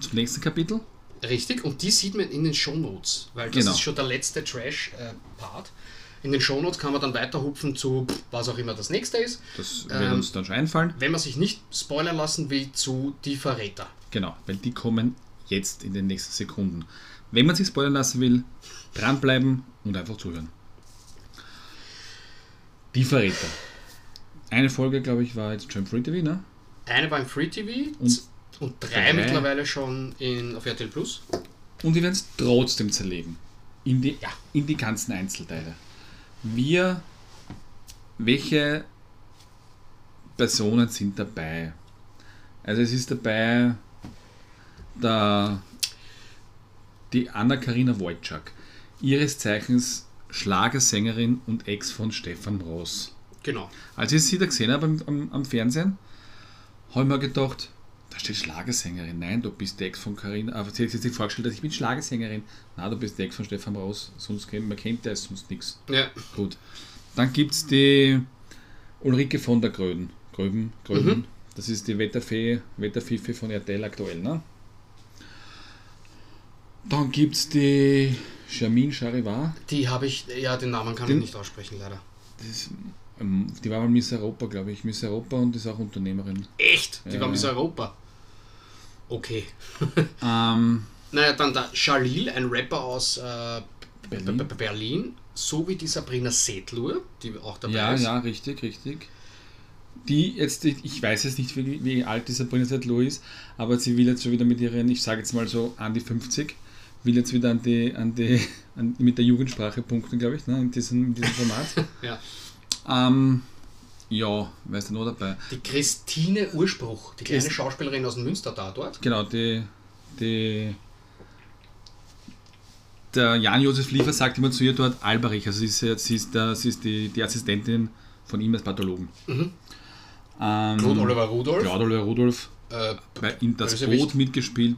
zum nächsten Kapitel. Richtig, und die sieht man in den Shownotes, weil das Genau. ist schon der letzte Trash-Part. in den Shownotes kann man dann weiterhupfen zu was auch immer das nächste ist. Das Ähm, wird uns dann schon einfallen. Wenn man sich nicht spoilern lassen will, zu Die Verräter. Genau, weil die kommen jetzt in den nächsten Sekunden. Wenn man sich spoilern lassen will, dranbleiben und einfach zuhören. Die Verräter. Eine Folge, glaube ich, war jetzt schon im Free TV, ne? Eine war im Free TV Und und drei, drei. mittlerweile schon in, auf RTL Plus. Und wir werden es trotzdem zerlegen. In die, Ja. in die ganzen Einzelteile. Wir, welche Personen sind dabei? Also es ist dabei der, die Anna-Karina Wojcik, ihres Zeichens Schlagersängerin und Ex von Stefan Ross. Genau. Als ich sie da gesehen habe am, am, am Fernsehen, habe ich mir gedacht, da steht Schlagersängerin. Nein, du bist die Ex von Karina. Aber sie hat sich vorgestellt, dass ich bin Schlagersängerin. Nein, du bist die Ex von Stefan Ross. Sonst kennt man kennt der ist sonst nichts. Ja. Gut. Dann gibt es die Ulrike von der Gröden. Gröben, Gröben. Das ist die Wetterfee, Wetterfife von RTL aktuell, ne? Dann gibt es die Charmin Charivar. Die habe ich, ja, den Namen kann Den- ich nicht aussprechen, leider. Das, ähm, die war mal Miss Europa, glaube ich. Miss Europa und ist auch Unternehmerin. Echt? Die Ja, war ja. Europa. Okay. Ähm, Naja, dann der Jalil, ein Rapper aus äh, Berlin. B- B- Berlin, sowie die Sabrina Setlur, die auch dabei ja, ist. ja, richtig, richtig. Die jetzt, ich weiß jetzt nicht, wie, wie alt die Sabrina Settler ist, aber sie will jetzt schon wieder mit ihren, ich sage jetzt mal so, an die 50, will jetzt wieder an die, an die, an, mit der Jugendsprache punkten, glaube ich, ne, in, diesem, in diesem Format. Ja. ähm, ja, wer ist denn noch dabei? Die Christine Urspruch, die kleine Christ- Schauspielerin aus dem Münstertatort. Genau, die, die der Jan-Josef Liefer sagt immer zu ihr dort Alberich, also sie ist, sie ist, der, sie ist die, die Assistentin von ihm als Pathologen. Mhm. Ähm, Claude Oliver Rudolph. Claude Oliver Rudolph, Äh, bei in das Bösewicht. Boot mitgespielt,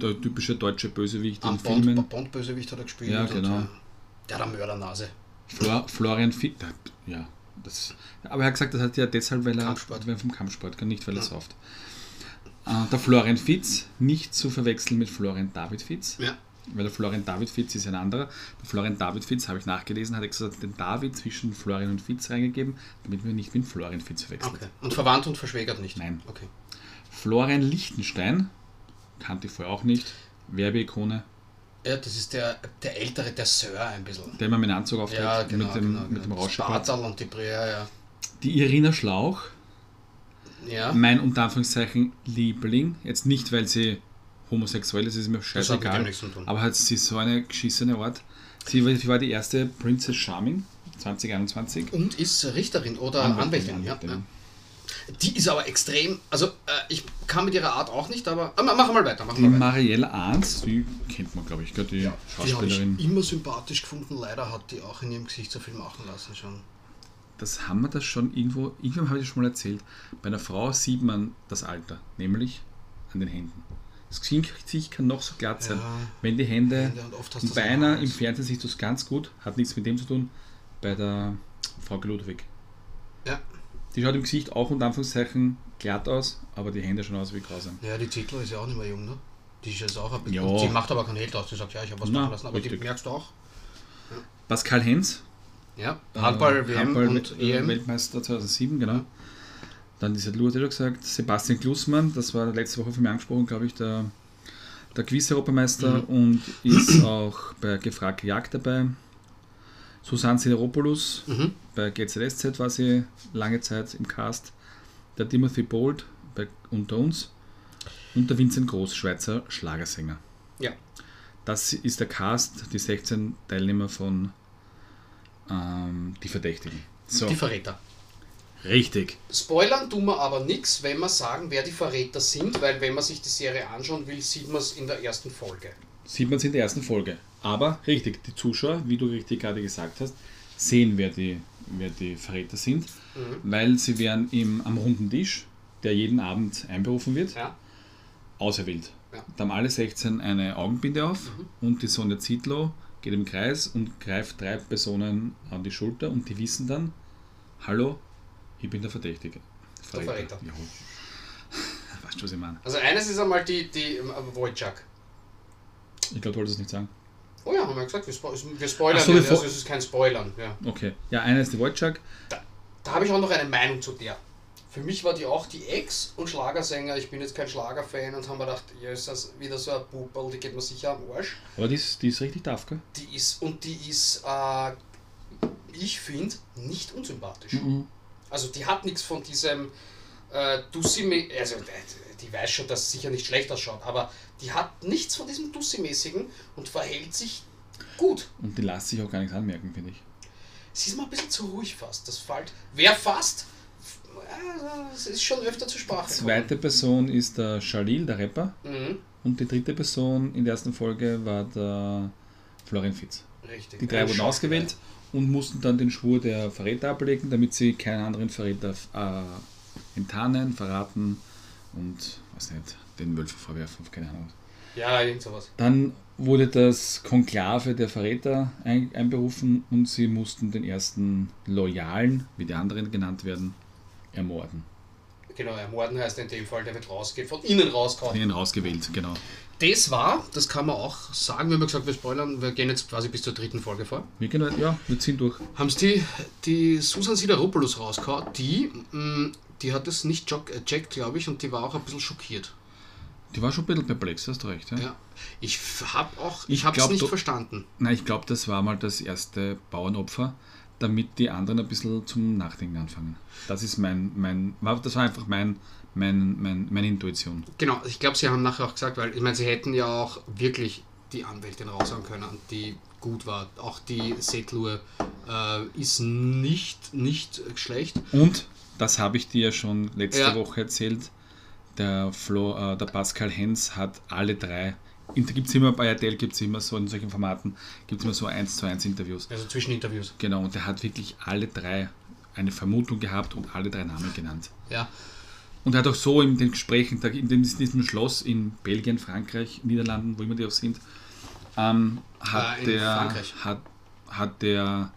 der typische deutsche Bösewicht in am Filmen. Bond, Bond-Bösewicht hat er gespielt. Ja, und, genau. äh, der hat eine Mördernase. Flor, Florian Fitt, ja, das, aber er hat gesagt, das hat ja deshalb, weil er Kampfsport. weil vom Kampfsport kann, nicht weil er Ja. sauft. Äh, der Florian Fitz, nicht zu verwechseln mit Florian David Fitz. Ja. Weil der Florian David Fitz ist ein anderer. Der Florian David Fitz, habe ich nachgelesen, hat extra den David zwischen Florian und Fitz reingegeben, damit man nicht mit Florian Fitz verwechselt. Okay. Und verwandt und verschwägert nicht? Nein. Okay. Florian Lichtenstein, kannte ich vorher auch nicht, Werbeikone, Ja, das ist der, der ältere, der Sir ein bisschen. der immer mit dem Anzug auftritt, Ja, genau. mit dem, genau, mit dem genau. Und die Brea, ja. Die Irina Schlauch, Ja, mein unter Anführungszeichen Liebling, jetzt nicht, weil sie homosexuell ist, ist mir scheißegal, aber hat sie so eine geschissene Art. Sie war, sie war die erste Princess Charming 2021. Und ist Richterin oder Anwältin, Anwältin, ja. Anwältin. ja. Die ist aber extrem, also äh, ich kann mit ihrer Art auch nicht, aber äh, mach mal weiter, mach Die mal weiter. Marielle Arnz, die kennt man, glaube ich, gell, die Die habe ich Schauspielerin. immer sympathisch gefunden, leider hat die auch in ihrem Gesicht so viel machen lassen schon. Das haben wir das schon irgendwo, irgendwann habe ich das schon mal erzählt. Bei einer Frau sieht man das Alter, nämlich an den Händen. Das Gesicht kann noch so glatt sein. Ja. Wenn die Hände, Hände und im Fernsehen siehst du es ganz gut, hat nichts mit dem zu tun, bei der Frau Ludwig. Ja. Die schaut im Gesicht auch unter Anführungszeichen glatt aus, aber die Hände schauen aus wie grausam. Ja, die Zittler ist ja auch nicht mehr jung, ne? Die ist jetzt auch ein bisschen. Ja. und Die macht aber keinen Held aus, die sagt, ja, ich habe was Na, machen lassen, aber die richtig. merkst du auch. Pascal Hens, Ja, Handball, äh, WM Handball- und äh, EM. Weltmeister 2007, genau. Dann diese Lou hat ja schon gesagt, Sebastian Klussmann, das war letzte Woche von mir angesprochen, glaube ich, der, der Quiz-Europameister Mhm. und ist auch bei Gefragt Jagd dabei. Susanne Sideropoulos, Mhm. bei GZSZ war sie lange Zeit im Cast. Der Timothy Bold bei Unter uns und der Vincent Groß, Schweizer Schlagersänger. Ja. Das ist der Cast, die 16 Teilnehmer von ähm, Die Verdächtigen. So, Die Verräter. richtig. Spoilern tun wir aber nichts, wenn wir sagen, wer die Verräter sind, weil wenn man sich die Serie anschauen will, sieht man es in der ersten Folge. Sieht man es in der ersten Folge. Aber richtig, die Zuschauer, wie du richtig gerade gesagt hast, sehen, wer die, wer die Verräter sind, Mhm. weil sie werden im, am runden Tisch, der jeden Abend einberufen wird, Ja. auserwählt. Ja. Mhm. Da haben alle 16 eine Augenbinde auf und die Sonja Zietlow geht im Kreis und greift drei Personen an die Schulter und die wissen dann, hallo, ich bin der Verdächtige. Verräter. Ja. Weißt du, was ich meine? Also eines ist einmal die, die Wojciech. Ich glaube, du wolltest es nicht sagen. Oh ja, haben wir gesagt, wir, spo wir spoilern Ach so, nicht, also es ist kein Spoilern. Ja. Okay. Ja, einer ist die Wojciech. Da habe ich auch noch eine Meinung zu der. Für mich war die auch die Ex und Schlagersänger. Ich bin jetzt kein Schlagerfan und haben mir gedacht, ja, ist das wieder so ein Puperl, die geht mir sicher am Arsch. Aber die ist, die ist richtig tough, gell? Die ist, und die ist, äh, ich finde, nicht unsympathisch. Mhm. Also die hat nichts von diesem äh, Dussi, also äh, die weiß schon, dass es sicher nicht schlecht ausschaut, aber die hat nichts von diesem Dussi-mäßigen und verhält sich gut. Und die lässt sich auch gar nichts anmerken, finde ich. Sie ist mal ein bisschen zu ruhig fast. Das fällt. Wer fast? Es ist schon öfter zur Sprache. gekommen. Zweite Person ist der Shalil, der Rapper. Mhm, Und die dritte Person in der ersten Folge war der Florian Fitz. richtig. Die drei wurden ausgewählt und mussten dann den Schwur der Verräter ablegen, damit sie keinen anderen Verräter äh, enttarnen, verraten und was nicht, den Wölfen vorwerfen, keine Ahnung. Ja, irgend sowas. Dann wurde das Konklave der Verräter ein, einberufen und sie mussten den ersten Loyalen, wie die anderen genannt werden, ermorden. Genau, ermorden heißt in dem Fall, der wird rausgehen, von innen rausgehauen. Den rausgewählt, genau. Das war, das kann man auch sagen, wir haben ja gesagt, wir spoilern, wir gehen jetzt quasi bis zur dritten Folge vor. Wir gehen, halt- ja, wir ziehen durch. Haben sie die, die Susan Sideropoulos rausgehauen, die, mh, die hat es nicht gecheckt, glaube ich, und die war auch ein bisschen schockiert. Die war schon ein bisschen perplex, hast du recht. Ja? Ja. Ich habe auch, Ich ich habe es nicht du- verstanden. Nein, ich glaube, das war mal das erste Bauernopfer, damit die anderen ein bisschen zum Nachdenken anfangen. Das ist mein, mein, war- das war einfach mein, mein, mein, meine Intuition. Genau, ich glaube, sie haben nachher auch gesagt, weil ich meine, sie hätten ja auch wirklich die Anwältin raushauen können, die gut war. Auch die Setlur äh, ist nicht, nicht schlecht. Und, das habe ich dir schon letzte Ja. Woche erzählt, der, Flo, äh, der Pascal Hens hat alle drei, gibt es immer bei RTL, gibt es immer so in solchen Formaten, gibt es immer so 1 zu 1 Interviews. Also Zwischeninterviews. Genau, und der hat wirklich alle drei eine Vermutung gehabt und alle drei Namen genannt. Ja, Und er hat auch so in den Gesprächen, in diesem Schloss in Belgien, Frankreich, Niederlanden, wo immer die auch sind, ähm, hat, Ah, der, Frankreich. hat, hat der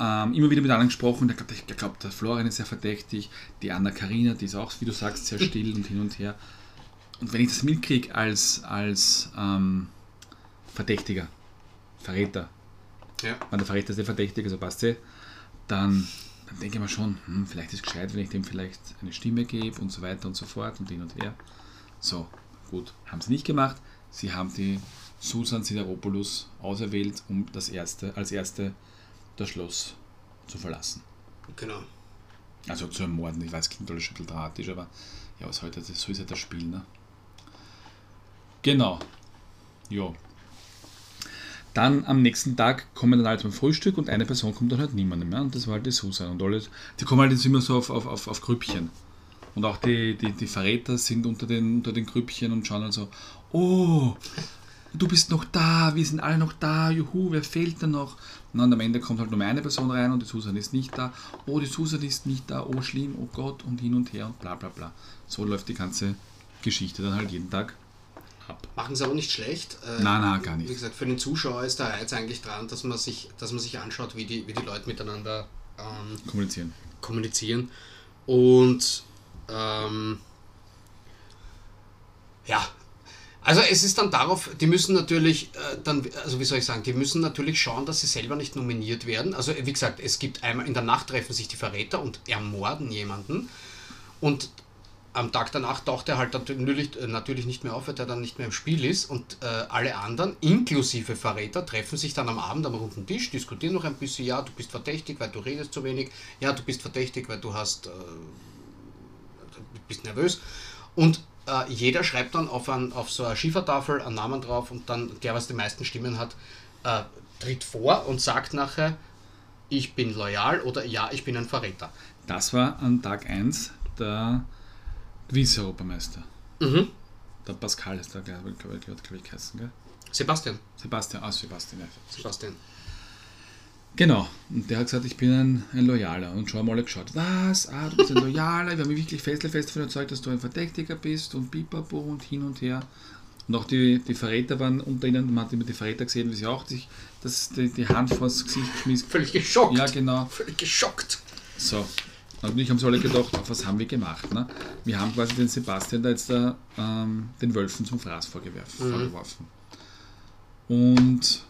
ähm, immer wieder mit anderen gesprochen. Der glaubt, der glaubt, der Florian ist sehr verdächtig, die Anna Karina, die ist auch, wie du sagst, sehr still und hin und her. Und wenn ich das mitkriege als, als ähm, Verdächtiger, Verräter, ja. wenn der Verräter ist der Verdächtige, so passt sie, dann, dann denke ich mir schon, hm, vielleicht ist es gescheit, wenn ich dem vielleicht eine Stimme gebe und so weiter und so fort und hin und her. So, gut, haben sie nicht gemacht. Sie haben die Susan Sideropoulos auserwählt, um das erste, als erste das Schloss zu verlassen. Genau. Also zu ermorden. Ich weiß, klingt alles schon ein bisschen dramatisch, aber ja, was heute, das, so ist ja das Spiel, ne? Genau. Jo. Dann am nächsten Tag kommen dann alle zum Frühstück und eine Person kommt dann halt niemand mehr und das war halt die Susan. Und alle, die kommen halt jetzt immer so auf, auf, auf, auf Grüppchen. Und auch die, die, die Verräter sind unter den, unter den Grüppchen und schauen dann so, oh, du bist noch da, wir sind alle noch da, juhu, wer fehlt denn noch? Und dann am Ende kommt halt nur eine Person rein und die Susan ist nicht da. Oh, die Susan ist nicht da, oh schlimm, oh Gott und hin und her und bla bla bla. So läuft die ganze Geschichte dann halt jeden Tag ab. Machen sie aber nicht schlecht. Äh, Nein, nein, gar nicht. Wie gesagt, für den Zuschauer ist der Reiz eigentlich dran, dass man sich, dass man sich anschaut, wie die, wie die Leute miteinander ähm, Kommunizieren. kommunizieren. Und ähm, ja, also es ist dann darauf, die müssen natürlich äh, dann, also wie soll ich sagen, die müssen natürlich schauen, dass sie selber nicht nominiert werden. Also wie gesagt, es gibt einmal in der Nacht treffen sich die Verräter und ermorden jemanden. Und am Tag danach taucht er halt natürlich, äh, natürlich nicht mehr auf, weil der dann nicht mehr im Spiel ist. Und äh, alle anderen, inklusive Verräter, treffen sich dann am Abend am runden Tisch, diskutieren noch ein bisschen. Ja, du bist verdächtig, weil du redest zu wenig. Ja, du bist verdächtig, weil du hast, äh, bist nervös. Und äh, jeder schreibt dann auf, ein, auf so eine Schiefertafel einen Namen drauf und dann der, was die meisten Stimmen hat, äh, tritt vor und sagt nachher, ich bin loyal oder ja, ich bin ein Verräter. Das war an Tag 1 der Vize-Europameister. Mhm. Der Pascal ist da, glaube ich, glaub, glaub ich, geheißen, gell? Sebastian. Sebastian, ah, Sebastian, ja. Sebastian. Genau, und der hat gesagt, ich bin ein, ein Loyaler. Und schon haben alle geschaut, was? Ah, du bist ein Loyaler, wir haben mich wirklich fest, fest davon überzeugt, dass du ein Verdächtiger bist und pipapo und hin und her. Und auch die, die Verräter waren unter ihnen, man hat immer die Verräter gesehen, wie sie auch sich das, die, die Hand vors Gesicht schmiss. Völlig geschockt. Ja, genau. Völlig geschockt. So. Und natürlich haben sie alle gedacht, was haben wir gemacht? Ne? Wir haben quasi den Sebastian da jetzt da, ähm, den Wölfen zum Fraß Mhm. vorgeworfen. Und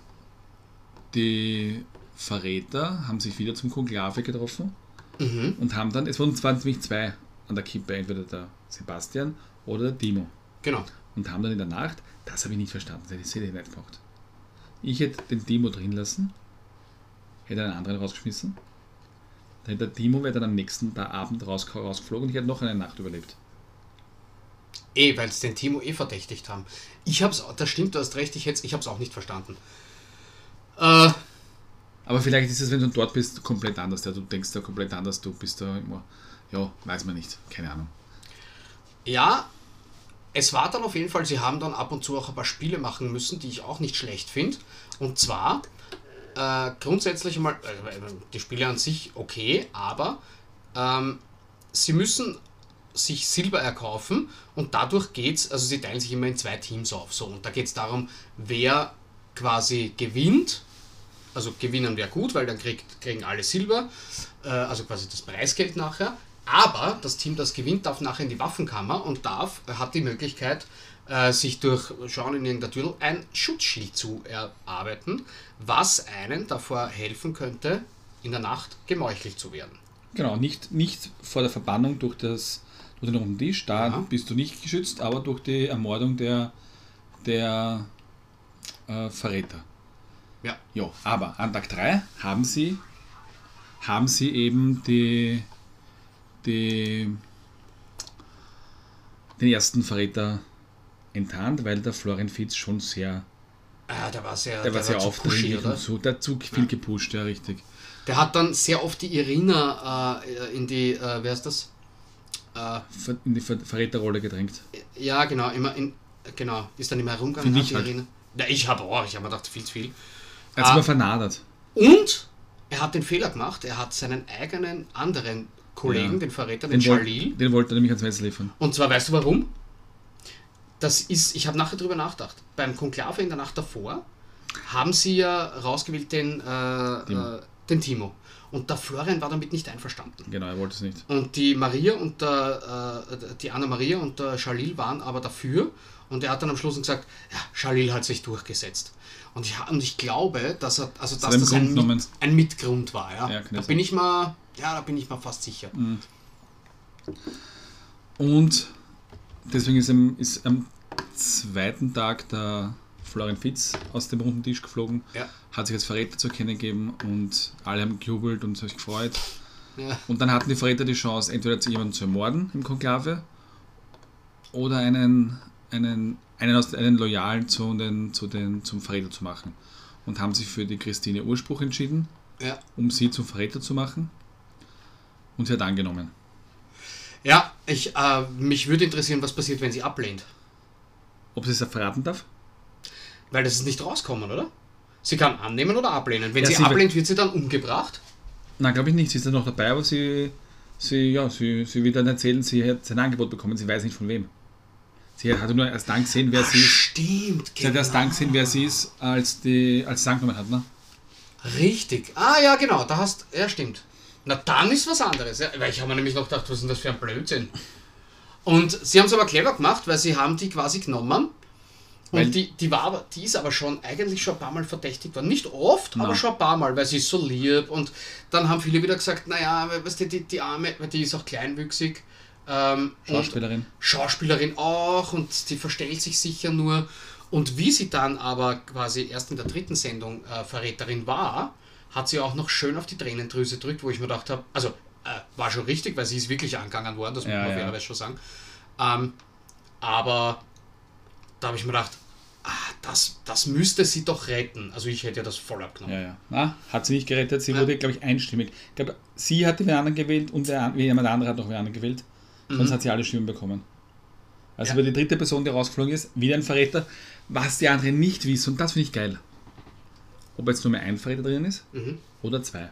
die Verräter haben sich wieder zum Konklave getroffen Mhm. und haben dann, es zwar nämlich zwei an der Kippe, entweder der Sebastian oder der Timo. Genau. Und haben dann in der Nacht, das habe ich nicht verstanden, das hätte ich nicht gemacht. Ich hätte den Timo drin lassen hätte einen anderen rausgeschmissen. Dann hätte der Timo wäre dann am nächsten Tag Abend raus, rausgeflogen und ich hätte noch eine Nacht überlebt. Eh, weil es den Timo eh verdächtigt haben. Ich hab's, das stimmt, du hast recht, ich, ich hab's auch nicht verstanden. Äh, Aber vielleicht ist es, wenn du dort bist, komplett anders. Ja, du denkst da komplett anders, du bist da immer, ja, weiß man nicht, keine Ahnung. ja, es war dann auf jeden Fall, sie haben dann ab und zu auch ein paar Spiele machen müssen, die ich auch nicht schlecht finde. Und zwar äh, grundsätzlich mal, äh, die Spiele an sich okay, aber ähm, sie müssen sich Silber erkaufen und dadurch geht's, also sie teilen sich immer in zwei Teams auf. So, und da geht es darum, wer quasi gewinnt. Also gewinnen wäre gut, weil dann kriegt, kriegen alle Silber, äh, also quasi das Preisgeld nachher. Aber das Team, das gewinnt, darf nachher in die Waffenkammer und darf, hat die Möglichkeit, äh, sich durch Schauen in irgendeiner Tür ein Schutzschild zu erarbeiten, was einen davor helfen könnte, in der Nacht gemeuchelt zu werden. Genau, nicht, nicht vor der Verbannung durch, das, durch den runden Tisch, da Ja. bist du nicht geschützt, aber durch die Ermordung der, der äh, Verräter. Ja. Ja, aber an Tag 3 haben sie, haben sie eben die, die, den ersten Verräter enttarnt, weil der Florian Fitz schon sehr, Ah, der war sehr, der war sehr aufdringlich und so, der hat zu viel gepusht, ja richtig. Der hat dann sehr oft die Irina äh, in die, äh, wer ist das? Äh, In die Ver Verräterrolle gedrängt. ja, genau, immer in, genau, ist dann immer herumgegangen. Ich halt. Irina. Ja, ich habe auch, ich habe mir gedacht, viel zu viel. Er hat Ah. vernadert. Und er hat den Fehler gemacht, er hat seinen eigenen anderen Kollegen, Ja. den Verräter, den, Den, den wollte er nämlich ans Messer liefern. und zwar weißt du warum? Das ist, ich habe nachher drüber nachgedacht. Beim Konklave in der Nacht davor haben sie ja rausgewählt den, äh, Timo. Äh, den Timo. Und der Florian war damit nicht einverstanden. Genau, er wollte es nicht. Und die Maria und der, äh, die Anna Maria und der Jalil waren aber dafür. Und er hat dann am Schluss gesagt, ja, Jalil hat sich durchgesetzt. Und ich, und ich glaube, dass er, also dass das ein. Mit, ein Mitgrund war. Ja. Ja, da bin ich mal, ja, da bin ich mal fast sicher. Und deswegen ist am, ist am zweiten Tag der Florian Fitz aus dem runden Tisch geflogen, Ja. hat sich als Verräter zu erkennen gegeben und alle haben gejubelt und sich gefreut. Ja. Und dann hatten die Verräter die Chance, entweder zu jemanden zu ermorden im Konklave oder einen, einen, einen, aus, einen Loyalen zu den, zu den, zum Verräter zu machen. Und haben sich für die Christine Urspruch entschieden, Ja. um sie zum Verräter zu machen. Und sie hat angenommen. Ja, ich, äh, mich würde interessieren, was passiert, wenn sie ablehnt. Ob sie es verraten darf? Weil das ist nicht rauskommen, oder? Sie kann annehmen oder ablehnen. Wenn Ja, sie, sie wird- ablehnt, wird sie dann umgebracht. Nein, glaube ich nicht. Sie ist ja noch dabei, aber sie, sie, ja, sie, sie will dann erzählen, sie hat sein Angebot bekommen. Sie weiß nicht von wem. Sie hat nur erst dann gesehen, wer sie ist. Stimmt, Sie hat erst dann gesehen, wer sie ist, als, die, als sie angenommen hat. Ne? Richtig. Ah ja, genau, da hast. Ja, stimmt. Na dann ist was anderes. Ja, weil ich habe mir nämlich noch gedacht, was ist denn das für ein Blödsinn? Und sie haben es aber clever gemacht, weil sie haben die quasi genommen. Und Weil- die, die, war aber, die ist aber schon eigentlich schon ein paar Mal verdächtigt worden. Nicht oft, aber Na. schon ein paar Mal, weil sie ist so lieb. Und dann haben viele wieder gesagt, naja, weißt du, die, die Arme, weil die ist auch kleinwüchsig. Ähm, Schauspielerin. Schauspielerin auch und die verstellt sich sicher nur. Und wie sie dann aber quasi erst in der dritten Sendung äh, Verräterin war, hat sie auch noch schön auf die Tränendrüse gedrückt, wo ich mir gedacht habe, also äh, war schon richtig, weil sie ist wirklich angegangen worden, das muss Ja, man ja. fairerweise schon sagen. Ähm, aber da habe ich mir gedacht, ah, das, das müsste sie doch retten. Also ich hätte ja das voll abgenommen. Ja, ja. Na, hat sie nicht gerettet. Sie Ja. wurde, glaube ich, einstimmig. Ich glaube, sie hatte wen anderen gewählt und der, an- jemand andere hat noch wen anderen gewählt. Sonst hat sie alle Stimmen bekommen. Also Mhm. Ja. über die dritte Person, die rausgeflogen ist, wieder ein Verräter, was die anderen nicht wissen. Und das finde ich geil. Ob jetzt nur mehr ein Verräter drin ist Mhm. oder zwei.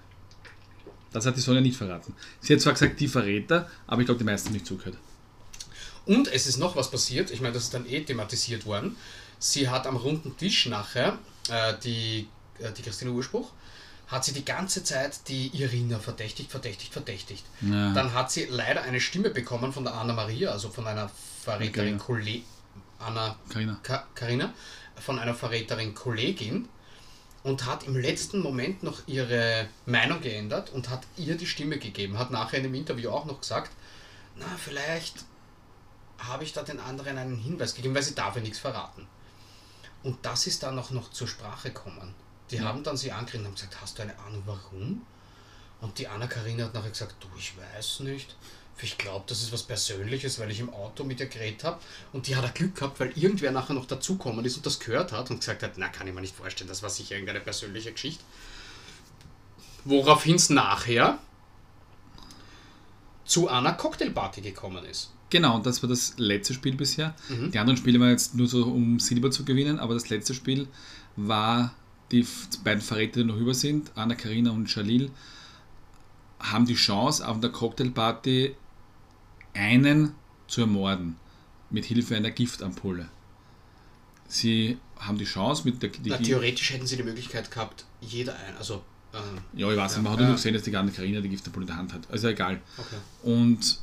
Das hat die Sonja nicht verraten. Sie hat zwar gesagt, die Verräter, aber ich glaube, die meisten haben nicht zugehört. Und es ist noch was passiert, ich meine, das ist dann eh thematisiert worden. Sie hat am runden Tisch nachher, äh, die, äh, die Christine Urspruch, hat sie die ganze Zeit die Irina verdächtigt, verdächtigt, verdächtigt. Ja. Dann hat sie leider eine Stimme bekommen von der Anna Maria, also von einer Verräterin Kollegin, Anna Carina. Ka Carina, von einer Verräterin Kollegin und hat im letzten Moment noch ihre Meinung geändert und hat ihr die Stimme gegeben. Hat nachher in dem Interview auch noch gesagt, na, vielleicht habe ich da den anderen einen Hinweis gegeben, weil sie darf ja nichts verraten. Und das ist dann auch noch zur Sprache gekommen. Die haben dann sie angeredet und haben gesagt, hast du eine Ahnung warum? Und die Anna-Karina hat nachher gesagt, du, ich weiß nicht. Ich glaube, das ist was Persönliches, weil ich im Auto mit ihr geredet habe. Und die hat Glück gehabt, weil irgendwer nachher noch dazukommen ist und das gehört hat und gesagt hat, na, kann ich mir nicht vorstellen, das war sicher irgendeine persönliche Geschichte. Woraufhin es nachher zu einer Cocktailparty gekommen ist. Genau, und das war das letzte Spiel bisher. Mhm. Die anderen Spiele waren jetzt nur so, um Silber zu gewinnen, aber das letzte Spiel war, die beiden Verräter, die noch über sind, Anna Karina und Jalil, haben die Chance, auf der Cocktailparty einen zu ermorden, mit Hilfe einer Giftampulle. Sie haben die Chance mit der... Die, Na, theoretisch hätten sie die Möglichkeit gehabt, jeder ein, also, ähm, ja, ich weiß, Ja, man hat ja. nur gesehen, dass die Anna Karina die Giftampulle in der Hand hat. Also egal. okay. Und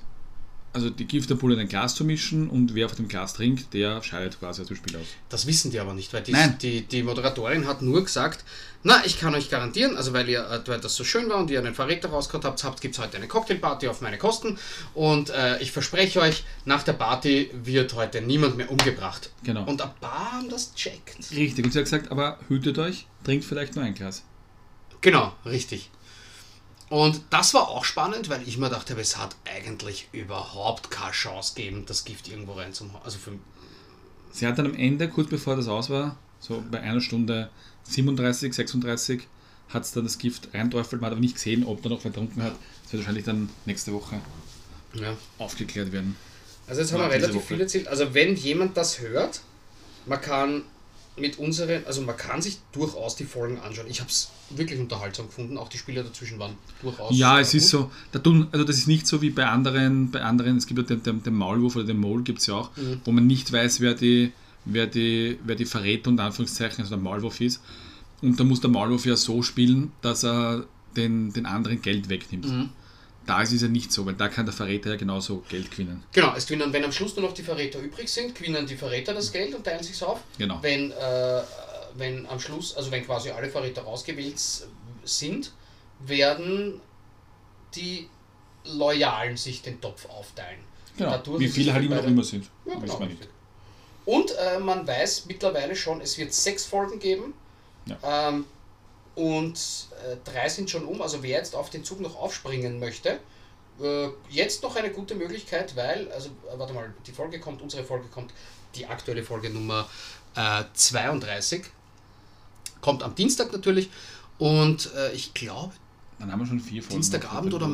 also die Giftampulle in ein Glas zu mischen und wer auf dem Glas trinkt, der scheidet quasi aus dem Spiel aus. Das wissen die aber nicht, weil die, die, die Moderatorin hat nur gesagt, na, ich kann euch garantieren, also weil, ihr, äh, weil das so schön war und ihr einen Verräter rausgehauen habt, habt gibt es heute eine Cocktailparty auf meine Kosten und äh, ich verspreche euch, nach der Party wird heute niemand mehr umgebracht. Genau. Und ein paar haben das checkt. Richtig. Und sie hat gesagt, aber hütet euch, trinkt vielleicht nur ein Glas. Genau, richtig. Und das war auch spannend, weil ich mir dachte, es hat eigentlich überhaupt keine Chance gegeben, das Gift irgendwo reinzumachen. Also für, Sie hat dann am Ende, kurz bevor das aus war, so bei einer Stunde 37, 36, hat es dann das Gift reinträufelt. Man hat aber nicht gesehen, ob da noch getrunken hat. Das wird wahrscheinlich dann nächste Woche ja. aufgeklärt werden. Also jetzt haben wir relativ viel erzählt. Also wenn jemand das hört, man kann mit unseren, also man kann sich durchaus die Folgen anschauen. Ich habe es wirklich unterhaltsam gefunden. Auch die Spiele dazwischen waren durchaus. Ja, es ist gut. so, da tun, also das ist nicht so wie bei anderen, bei anderen, es gibt ja den, den, den Maulwurf oder den Mole gibt es ja auch, Mhm. wo man nicht weiß, wer die, wer die, wer die Verräter und Anführungszeichen, also der Maulwurf ist. Und da muss der Maulwurf ja so spielen, dass er den, den anderen Geld wegnimmt. Mhm. Da ist es ja nicht so, weil da kann der Verräter ja genauso Geld gewinnen. Genau, es gewinnen, wenn am Schluss nur noch die Verräter übrig sind, gewinnen die Verräter das Geld und teilen sich auf. Genau. Wenn, äh, wenn am Schluss, also wenn quasi alle Verräter rausgewählt s- sind, werden die Loyalen sich den Topf aufteilen. genau. Dadurch Wie es viele halt immer noch immer sind. Ja, genau. man. Und äh, man weiß mittlerweile schon, es wird sechs Folgen geben. Ähm, und äh, drei sind schon um. Also wer jetzt auf den Zug noch aufspringen möchte, äh, jetzt noch eine gute Möglichkeit, weil, also äh, warte mal, die Folge kommt, unsere Folge kommt, die aktuelle Folge Nummer äh, 32. Kommt am Dienstag natürlich. Und äh, ich glaube, Dann haben wir schon vier Folgen. Dienstagabend oder,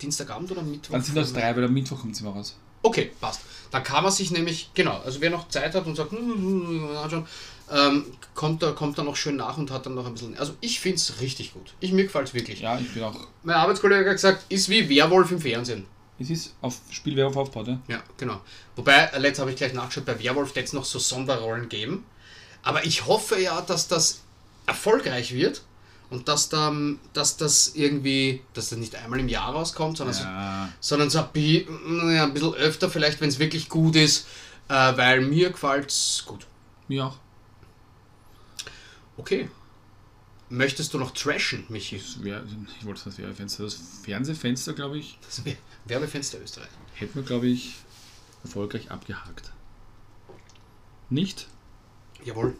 Dienstagabend oder Mittwoch. Dann sind das drei, weil am Mittwoch kommt sie mal raus. Okay, passt. Dann kann man sich nämlich, genau, also wer noch Zeit hat und sagt, "Hm, mal anschauen, ähm, kommt, da, kommt da noch schön nach und hat dann noch ein bisschen. Also ich finde es richtig gut. Ich, mir gefällt es wirklich. Ja, ich bin auch. Mein Arbeitskollege hat gesagt, ist wie Werwolf im Fernsehen. Es ist auf Spielwerf aufgebaut, ja? Ja, genau. Wobei, äh, letzt habe ich gleich nachgeschaut, bei Werwolf wird es noch so Sonderrollen geben. Aber ich hoffe ja, dass das erfolgreich wird und dass, dann, dass das irgendwie, dass das nicht einmal im Jahr rauskommt, sondern so Ja, sondern so ein, bi- ja, ein bisschen öfter vielleicht, wenn es wirklich gut ist, äh, weil mir gefällt es gut. mir auch. Okay. Möchtest du noch trashen, Michi? Wär, ich wollte das Werbefenster. Das Fernsehfenster, glaube ich, Das Wer- Werbefenster Österreich. hätten wir, glaube ich, erfolgreich abgehakt. Nicht? Jawohl.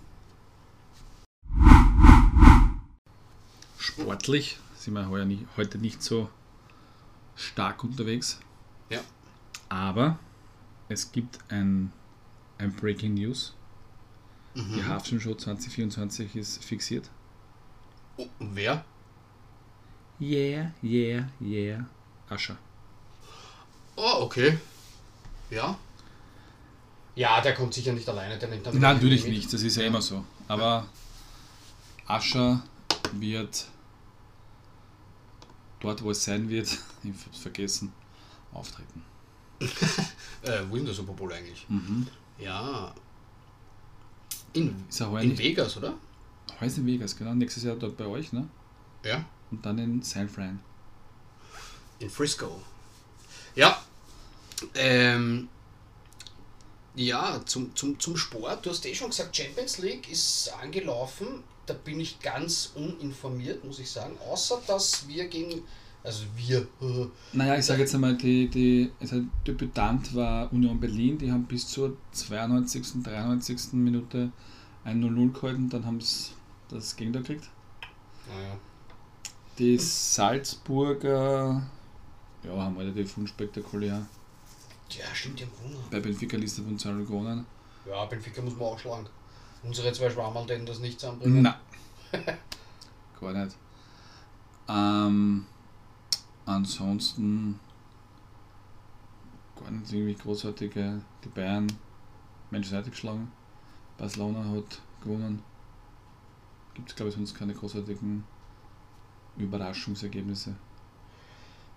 Sportlich sind wir heuer nicht, heute nicht so stark unterwegs. Ja. Aber es gibt ein, ein Breaking News. Die Mhm. Halftime Show 2024 ist fixiert. Oh, wer? Yeah, yeah, yeah. Ascher. Oh, okay. Ja. Ja, der kommt sicher nicht alleine, der nimmt Nein, natürlich mit. nicht, das ist ja immer so. Aber Ascher wird dort, wo es sein wird, ich hab's vergessen, auftreten. Äh, der Super Bowl eigentlich? Mhm. Ja. In, Ist heuer in nicht? Vegas, oder? Heuer ist in Vegas, genau. Nächstes Jahr dort bei euch, ne? Ja. Und dann in San Fran. In Frisco. Ja. Ähm, ja, zum, zum, zum Sport. Du hast eh schon gesagt, Champions League ist angelaufen. Da bin ich ganz uninformiert, muss ich sagen. Außer, dass wir gegen. Also wir. äh, Naja, ich sage jetzt einmal, die, die, also Debütant war Union Berlin, die haben bis zur 92., 93. Minute ein 0-0 gehalten, dann haben sie das Gegenteil gekriegt. Naja. Die Salzburger ja, haben relativ unspektakulär. Ja, stimmt, die haben gewonnen. Bei Benfica Liste von Zahl gewonnen. Ja, Benfica muss man auch schlagen. Unsere zwei Schwammerl, denen das nichts anbringen. Nein. Gar nicht. Ähm, ansonsten gar nicht irgendwie großartige. Die Bayern Manchester United geschlagen. Barcelona hat gewonnen. Gibt es glaube ich sonst keine großartigen Überraschungsergebnisse.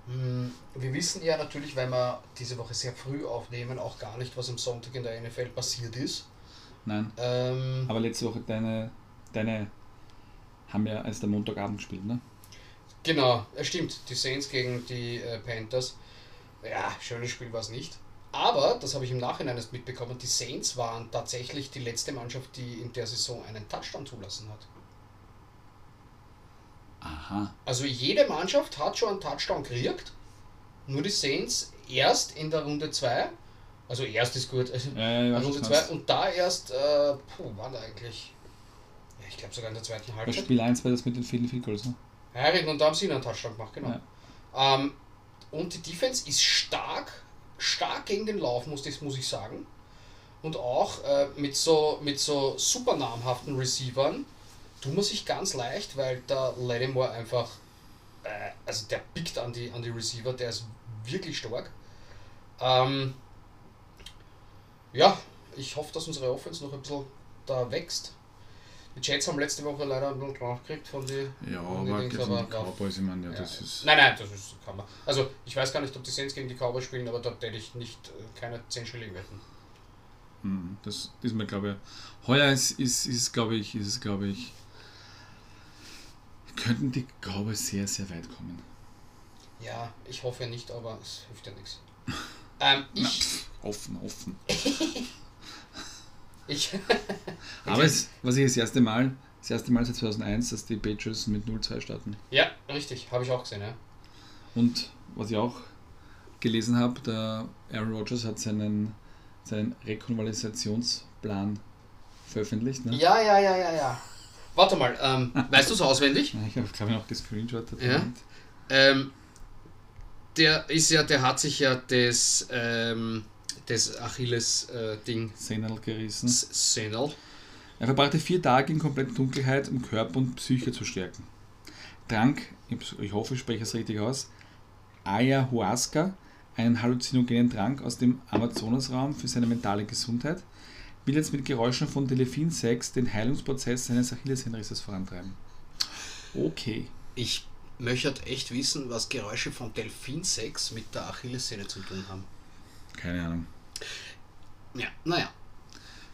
Hm, Wir wissen ja natürlich, weil wir diese Woche sehr früh aufnehmen, auch gar nicht, was am Sonntag in der NFL passiert ist. Nein. Ähm, Aber letzte Woche deine, deine haben ja als der Montagabend gespielt, ne? Genau, es stimmt. Die Saints gegen die äh, Panthers. Ja, schönes Spiel war es nicht. Aber, das habe ich im Nachhinein erst mitbekommen, die Saints waren tatsächlich die letzte Mannschaft, die in der Saison einen Touchdown zulassen hat. Aha. Also jede Mannschaft hat schon einen Touchdown gekriegt. Nur die Saints erst in der Runde 2. Also erst ist gut. Also weiß, Runde was 2 du meinst. und da erst, äh, puh, waren da eigentlich. Ja, ich glaube sogar in der zweiten Bei Halbzeit. Spiel 1 war das mit den vielen Field Goals, ne? Heirigen und da haben sie einen Touchdown gemacht, genau. Ja. Ähm, und die Defense ist stark, stark gegen den Lauf, muss, das, muss ich sagen. Und auch äh, mit, so, mit so super namhaften Receivern tut man sich ganz leicht, weil der Lattimore einfach, äh, also der pickt an die, an die Receiver, der ist wirklich stark. Ähm, ja, ich hoffe, dass unsere Offense noch ein bisschen da wächst. Die Jets haben letzte Woche leider ein bisschen draufgekriegt von die Ja, die aber Dings, die Cowboys, ich meine, ja, ja, das ist. Nein, nein, das ist, kann man. Also, ich weiß gar nicht, ob die Saints gegen die Cowboys spielen, aber da hätte ich nicht äh, keine 10 Schilling wetten. Mhm, Das ist mir, glaube ich. Heuer ist, ist, ist glaube ich, ist glaube ich. Könnten die Cowboys sehr, sehr weit kommen. Ja, ich hoffe nicht, aber es hilft ja nichts. Ähm, ich, Offen, offen. ich, Aber es, was ich das erste Mal, das erste Mal seit 2001, dass die Patriots mit 0-2 starten. ja, richtig, habe ich auch gesehen, ja. Und was ich auch gelesen habe, der Aaron Rodgers hat seinen, seinen Rekonvalisationsplan veröffentlicht. Ne? Ja, ja, ja, ja, ja. Warte mal, ähm, weißt du es auswendig? Ich habe, glaube ich, noch gescreenshottet. Ja. Ähm, der ist ja, der hat sich ja das, ähm, das Achilles-Ding, Senal gerissen. Senal, Er verbrachte vier Tage in kompletter Dunkelheit, um Körper und Psyche zu stärken. Trank, ich hoffe, ich spreche es richtig aus, Ayahuasca, einen halluzinogenen Trank aus dem Amazonasraum für seine mentale Gesundheit, will jetzt mit Geräuschen von Delphinsex den Heilungsprozess seines Achillessehnenrisses vorantreiben. Okay. Ich möchte echt wissen, was Geräusche von Delfinsex mit der Achillessehne zu tun haben. Keine Ahnung. Ja, naja.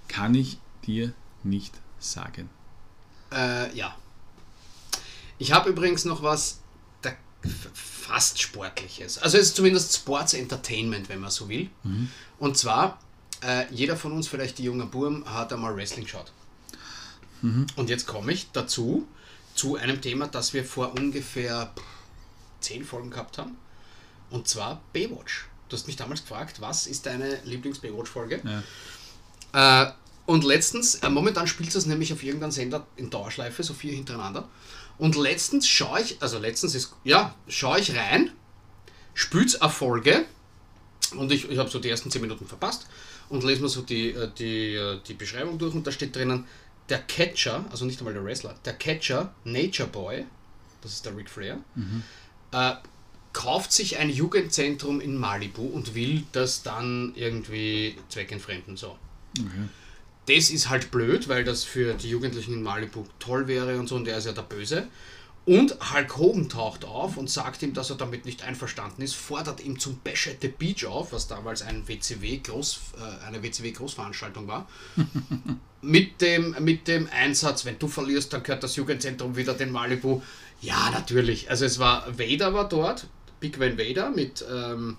Kann ich dir nicht sagen. Äh, ja. Ich habe übrigens noch was fast Sportliches. Also es ist zumindest Sports Entertainment, wenn man so will. Und zwar, äh, jeder von uns, vielleicht die junge Burm, hat einmal Wrestling geschaut. Und jetzt komme ich dazu, zu einem Thema, das wir vor ungefähr zehn Folgen gehabt haben. Und zwar Baywatch. Du hast mich damals gefragt, was ist deine Lieblings-Baywatch-Folge? Ja. Äh, und letztens, äh, momentan spielt es nämlich auf irgendeinem Sender in Dauerschleife, so vier hintereinander. Und letztens schaue ich, also letztens ist, ja, schaue ich rein, spült's Erfolge und ich, ich habe so die ersten zehn Minuten verpasst und lese mir so die, äh, die, äh, die Beschreibung durch und da steht drinnen, der Catcher, also nicht einmal der Wrestler, der Catcher, Nature Boy, das ist der Ric Flair, äh, kauft sich ein Jugendzentrum in Malibu und will das dann irgendwie zweckentfremden, so Okay. das ist halt blöd, weil das für die Jugendlichen in Malibu toll wäre und so, und der ist ja der Böse. Und Hulk Hogan taucht auf und sagt ihm, dass er damit nicht einverstanden ist, fordert ihm zum Bash at the Beach auf, was damals ein WCW -Groß, äh, eine WCW-Großveranstaltung war, mit, dem, mit dem Einsatz, wenn du verlierst, dann gehört das Jugendzentrum wieder den Malibu. Ja, natürlich. Also es war, Vader war dort, Big Van Vader mit, ähm,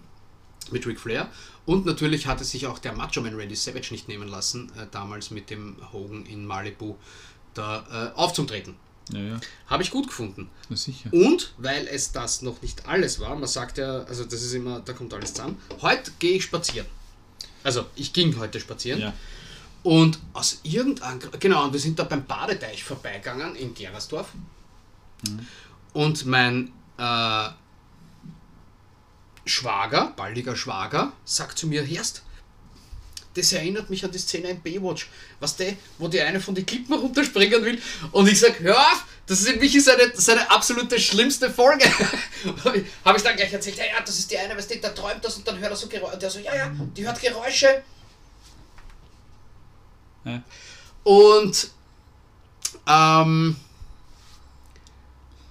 mit Ric Flair. Und natürlich hatte sich auch der Macho Man Randy Savage nicht nehmen lassen, äh, damals mit dem Hogan in Malibu da äh, aufzutreten. Ja, ja, Habe ich gut gefunden. na sicher. Und weil es das noch nicht alles war, man sagt ja, also das ist immer, da kommt alles zusammen. Heute gehe ich spazieren. Also ich ging heute spazieren. Ja. Und aus irgendeinem genau, und wir sind da beim Badeteich vorbeigegangen in Gerersdorf. Und mein äh, Schwager, baldiger Schwager, sagt zu mir, Herst, das erinnert mich an die Szene in Baywatch, was der, wo die eine von den Klippen runterspringen will. Und ich sag, hör auf, das ist für mich seine, seine absolute schlimmste Folge. Habe ich dann gleich erzählt, ja, ja, das ist die eine, was der träumt das und dann hört er so Geräusche. Und der so, ja, ja, die hört Geräusche. Ja. Und ähm,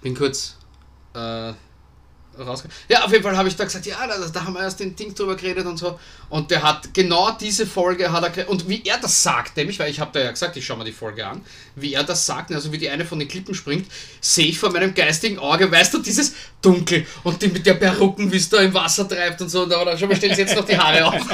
bin kurz äh, rausgekommen. Ja, auf jeden Fall habe ich da gesagt, ja, da, da haben wir erst den Ding drüber geredet und so. Und der hat genau diese Folge hat er und wie er das sagt, nämlich, weil ich habe da ja gesagt, ich schaue mir die Folge an, wie er das sagt, also wie die eine von den Klippen springt, sehe ich vor meinem geistigen Auge, weißt du, dieses Dunkel und die mit der Perücken, wie es da im Wasser treibt und so. Und dann schon mal stellen sie jetzt noch die Haare auf.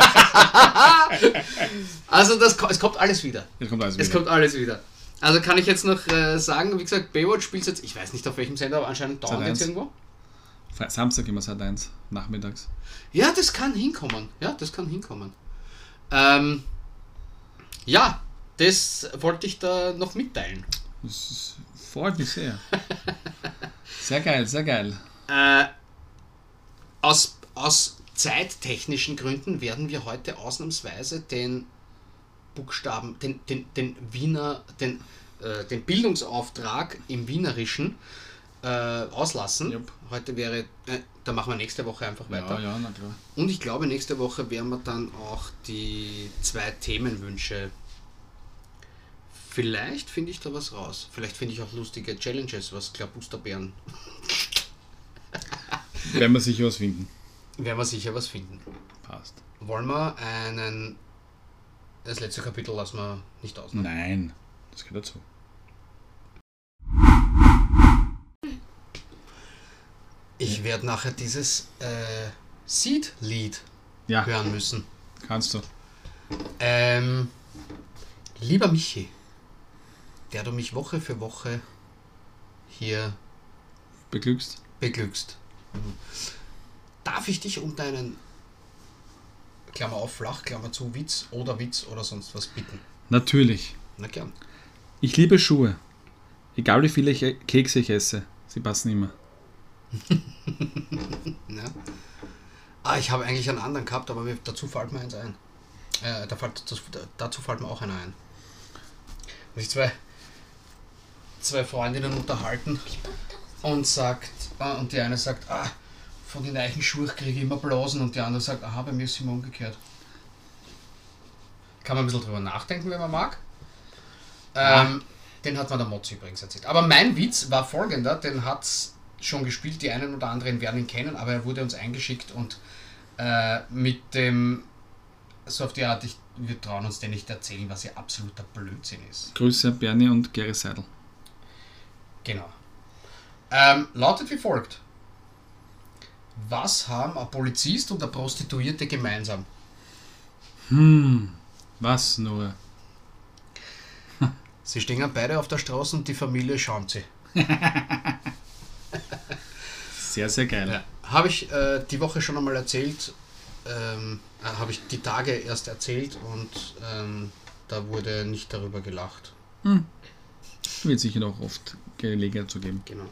also das, es kommt alles wieder. Jetzt kommt alles Es wieder. kommt alles wieder. Also kann ich jetzt noch äh, sagen, wie gesagt, Baywatch spielt jetzt, ich weiß nicht auf welchem Sender, aber anscheinend dauernd Sat. jetzt 1. irgendwo. Samstag immer seit 1, nachmittags. Ja, das kann hinkommen. Ja, das kann hinkommen. Ähm, ja, das wollte ich da noch mitteilen. Das freut mich sehr. Sehr geil, sehr geil. Äh, aus, aus zeittechnischen Gründen werden wir heute ausnahmsweise den Buchstaben, den, den, den Wiener, den, äh, den Bildungsauftrag im Wienerischen äh, auslassen. Jupp. Heute wäre, äh, da machen wir nächste Woche einfach weiter. Ja, ja, na klar. Und ich glaube, nächste Woche werden wir dann auch die zwei Themenwünsche. Vielleicht finde ich da was raus. Vielleicht finde ich auch lustige Challenges, was Klabusterbären. Werden wir sicher was finden. Werden wir sicher was finden. Passt. Wollen wir einen. Das letzte Kapitel lassen wir nicht aus. ne? Nein, das gehört dazu. Ich werde nachher dieses äh, Seed-Lied Ja, hören müssen. kannst du. Ähm, lieber Michi, der du mich Woche für Woche hier Beglückst? beglückst. Darf ich dich um deinen Klammer auf flach, Klammer zu Witz oder Witz oder sonst was bitten? Natürlich. Na gern. Ich liebe Schuhe. Egal wie viele Kekse ich esse, sie passen immer. Ja. Ah, ich habe eigentlich einen anderen gehabt, aber mir, dazu fällt mir eins ein. Äh, da fällt, das, dazu fällt mir auch einer ein. Und ich zwei, zwei Freundinnen unterhalten und sagt, ah, und die eine sagt, ah, von den neuen Schuhen kriege ich immer Blasen und die andere sagt, aha, bei mir ist es immer umgekehrt. Kann man ein bisschen drüber nachdenken, wenn man mag. Ähm, den hat mir der Motzi übrigens erzählt. Aber mein Witz war folgender, den hat schon gespielt, die einen oder anderen werden ihn kennen, aber er wurde uns eingeschickt und äh, mit dem, so auf die Art, ich, wir trauen uns den nicht erzählen, was ja absoluter Blödsinn ist. Grüße an Bernie und Gary Seidel. Genau. Ähm, lautet wie folgt. Was haben ein Polizist und eine Prostituierte gemeinsam? Hm, was nur? Sie stehen beide auf der Straße und die Familie schäumt sie. Sehr, sehr geil. Ja. Habe ich äh, die Woche schon einmal erzählt, ähm, äh, habe ich die Tage erst erzählt und ähm, da wurde nicht darüber gelacht. Wird sicher noch oft Gelegenheit zu geben. Genau.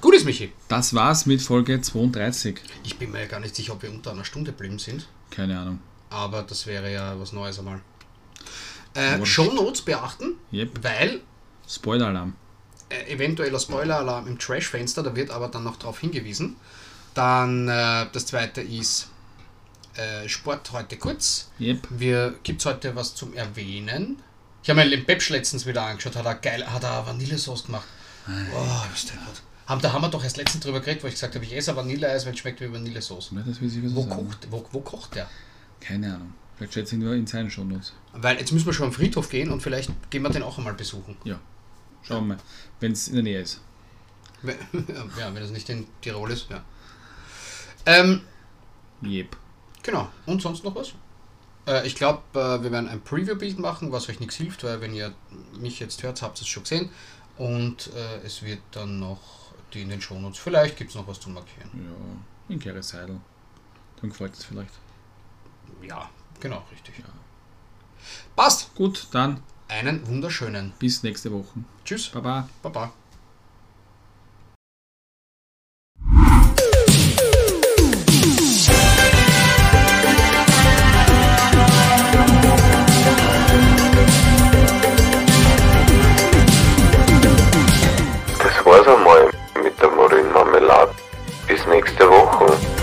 Gut ist, Michi. Das war's mit Folge 32. Ich bin mir ja gar nicht sicher, ob wir unter einer Stunde geblieben sind, Keine Ahnung. aber das wäre ja was Neues einmal. Äh, Wurscht. Shownotes beachten, Yep. weil Spoiler-Alarm. Äh, eventueller Spoiler-Alarm im Trash-Fenster, da wird aber dann noch darauf hingewiesen. Dann äh, das zweite ist äh, Sport heute kurz. Yep. Wir gibt es heute was zum Erwähnen. Ich habe mir den Pepsch letztens wieder angeschaut, hat er geil, hat er Vanillesauce gemacht. Oh, ist der gut. Haben, da haben wir doch erst letztens drüber geredet, wo ich gesagt habe, ich esse Vanilleeis, wenn es schmeckt wie Vanillesauce. Ja, das will ich Wo kocht, wo, wo kocht der? Keine Ahnung. Vielleicht schätze ich nur in seinen Shownotes. Weil jetzt müssen wir schon am Friedhof gehen und vielleicht gehen wir den auch einmal besuchen. Ja. Schauen wir mal. Wenn es in der Nähe ist. Ja, wenn es nicht in Tirol ist, ja. Ähm, Yep. genau. Und sonst noch was? Äh, ich glaube, äh, wir werden ein Preview-Bild machen, was euch nichts hilft, weil wenn ihr mich jetzt hört, habt ihr es schon gesehen. Und äh, es wird dann noch die in den Shownotes. Vielleicht gibt es noch was zu markieren. Ja. In Gary Seidel. Dann gefällt es vielleicht. Ja, genau, richtig. Ja. Passt. Gut, dann einen wunderschönen. Bis nächste Woche. Tschüss. Baba. Baba. Das war's einmal mit der Marillenmarmelade. Bis nächste Woche.